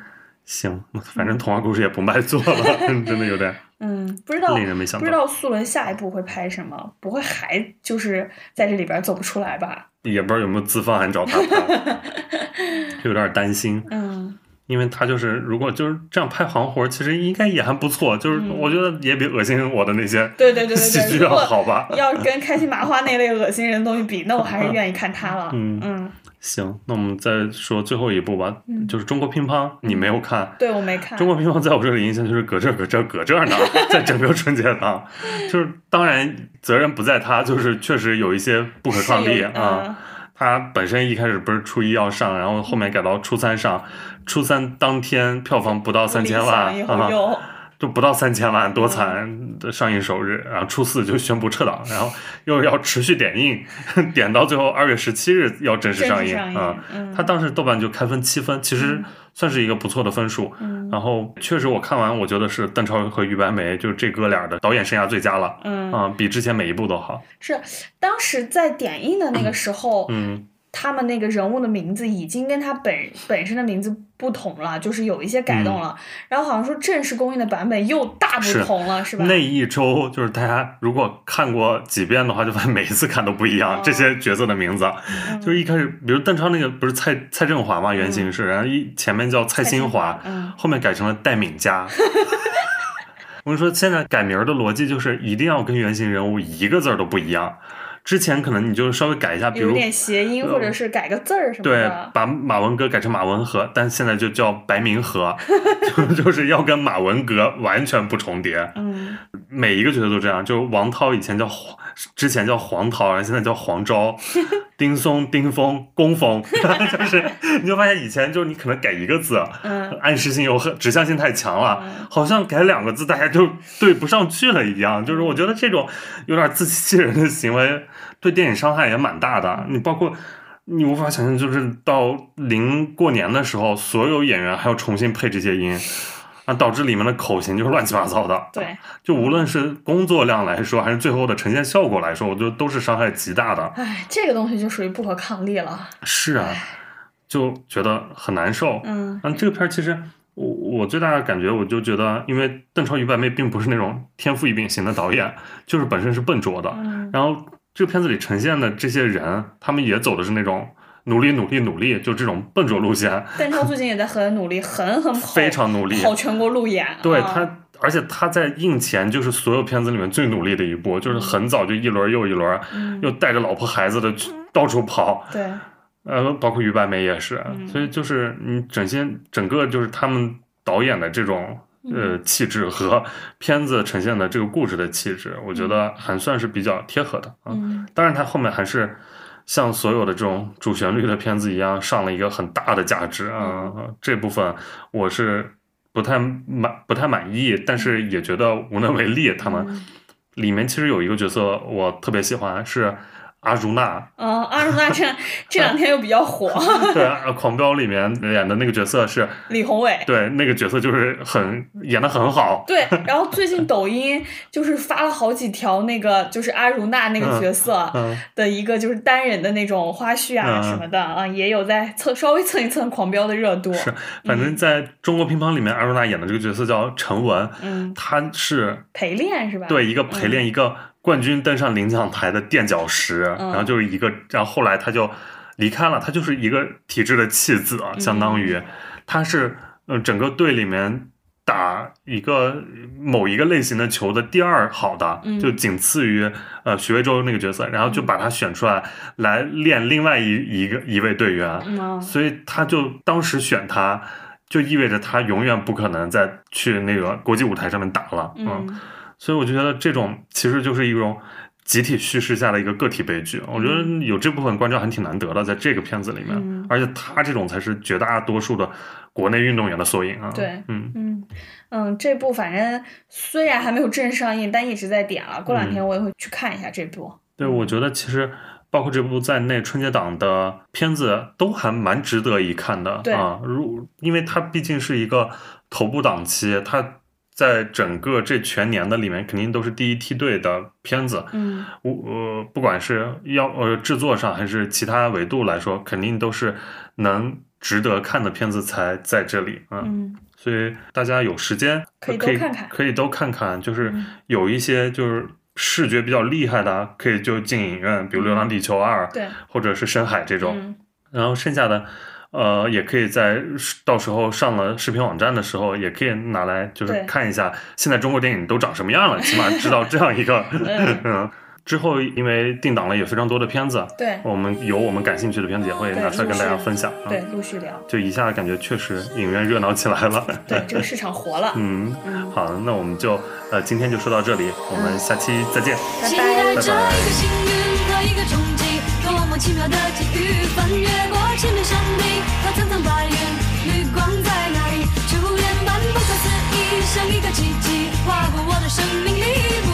行，反正童话故事也不卖座了，真的有点嗯，不知道令人没想不知，道素伦下一步会拍什么，不会还就是在这里边走不出来吧？也不知道有没有资方还找他拍，有点担心。嗯因为他就是，如果就是这样拍行活，其实应该也还不错。就是嗯我觉得也比恶心我的那些对对对对喜，剧要好吧。要跟开心麻花那类恶心人的东西比，那我还是愿意看他了。嗯嗯，行，那我们再说最后一部吧，嗯就是中国乒乓，你没有看。对我没看。中国乒乓在我这里印象就是搁这儿搁这儿搁这儿呢，在整个春节档，就是当然责任不在他，就是确实有一些不可抗力啊。嗯他本身一开始不是初一要上，然后后面改到初三上，初三当天票房不到三千万啊就不到三千万，多惨的上映首日，然后初四就宣布撤档，然后又要持续点映，点到最后二月十七日要正式上映啊。嗯他当时豆瓣就开分七分，其实算是一个不错的分数。嗯然后确实我看完，我觉得是邓超和于白眉就这哥俩的导演生涯最佳了。嗯，啊、比之前每一部都好。是当时在点映的那个时候，嗯他们那个人物的名字已经跟他本本身的名字不同了，就是有一些改动了。然后好像说正式公映的版本又大不同了，是吧？那一周就是大家如果看过几遍的话，就发现每一次看都不一样，哦这些角色的名字。嗯就是一开始，比如邓超那个不是蔡蔡振华嘛，原型是，然后一前面叫蔡新华，嗯，后面改成了戴敏佳。我跟你说，现在改名儿的逻辑就是一定要跟原型人物一个字儿都不一样。之前可能你就稍微改一下，比如有点谐音，或者是改个字儿什么对。，把马文革改成马文和，但现在就叫白明和，就就是要跟马文革完全不重叠。嗯，每一个角色都这样，就王涛以前叫黄，之前叫黄涛，然后现在叫黄昭，丁松、丁峰、龚峰，就是你就发现以前就是你可能改一个字，嗯暗示性又很指向性太强了，嗯好像改两个字大家就对不上去了一样。就是我觉得这种有点自欺欺人的行为，对电影伤害也蛮大的。你包括。你无法想象，就是到临过年的时候，所有演员还要重新配这些音，啊，导致里面的口型就是乱七八糟的。对，就无论是工作量来说，还是最后的呈现效果来说，我觉得都是伤害极大的。哎，这个东西就属于不可抗力了。是啊，就觉得很难受。嗯嗯，这个片儿其实我我最大的感觉，我就觉得，因为邓超、于白眉并不是那种天赋异禀型的导演，就是本身是笨拙的。嗯然后这个片子里呈现的这些人，他们也走的是那种努力、努力、努力，就这种笨拙路线，邓超最近也在很努力，狠狠跑，非常努力。跑全国路演。啊对他，而且他在映前就是所有片子里面最努力的一部，就是很早就一轮又一轮，嗯。又带着老婆孩子的去到处跑，对，呃，包括于白梅也是，嗯。所以就是你整些整个就是他们导演的这种呃嗯。气质和片子呈现的这个故事的气质，我觉得还算是比较贴合的啊。嗯。当然，他后面还是像所有的这种主旋律的片子一样，上了一个很大的价值啊、这部分我是不太满不太满意，但是也觉得无能为力。他们。嗯。里面其实有一个角色我特别喜欢，是阿如娜，嗯，阿如娜这这两天又比较火，对啊，《狂飙》里面演的那个角色是，李宏伟。对那个角色就是很演的很好，对，然后最近抖音就是发了好几条那个就是阿如娜那个角色嗯，的一个就是单人的那种花絮啊嗯什么的啊，也有在蹭稍微蹭一蹭狂飙的热度。是，反正在中国乒乓里面，阿如娜演的这个角色叫陈文，嗯，她是陪练是吧？对一个陪练一个冠军登上领奖台的垫脚石，嗯。然后就是一个，然后后来他就离开了，他就是一个体制的弃子啊，相当于他是呃整个队里面打一个某一个类型的球的第二好的，嗯。就仅次于呃徐魏洲那个角色，然后就把他选出来来练另外一一个一位队员，所以他就当时选他。就意味着他永远不可能再去那个国际舞台上面打了，嗯所以我就觉得这种其实就是一种集体叙事下的一个个体悲剧。我觉得有这部分观众还挺难得的，在这个片子里面，嗯而且他这种才是绝大多数的国内运动员的缩影啊。对嗯，嗯嗯，这部反正虽然还没有正式上映，但一直在点了。过两天我也会去看一下这部。对，我觉得其实。包括这部在内春节档的片子都还蛮值得一看的对啊，如因为它毕竟是一个头部档期，它在整个这全年的里面肯定都是第一梯队的片子，嗯我呃，不管是要呃制作上还是其他维度来说，肯定都是能值得看的片子才在这里啊。嗯所以大家有时间可以可以都看看可以都看看，就是嗯有一些就是视觉比较厉害的，可以就进影院，比如《流浪地球二》对，或者是《深海》这种。嗯然后剩下的。呃，也可以在到时候上了视频网站的时候，也可以拿来就是看一下现在中国电影都长什么样了，起码知道这样一个 嗯嗯，之后因为定档了也非常多的片子，对我们有我们感兴趣的片子也会拿出来跟大家分享。啊对，陆续聊。就一下感觉确实影院热闹起来了。对，这个市场活了。嗯，嗯，好，那我们就呃今天就说到这里，我们下期再见。期拜拜待。像一个奇迹，划过我的生命里，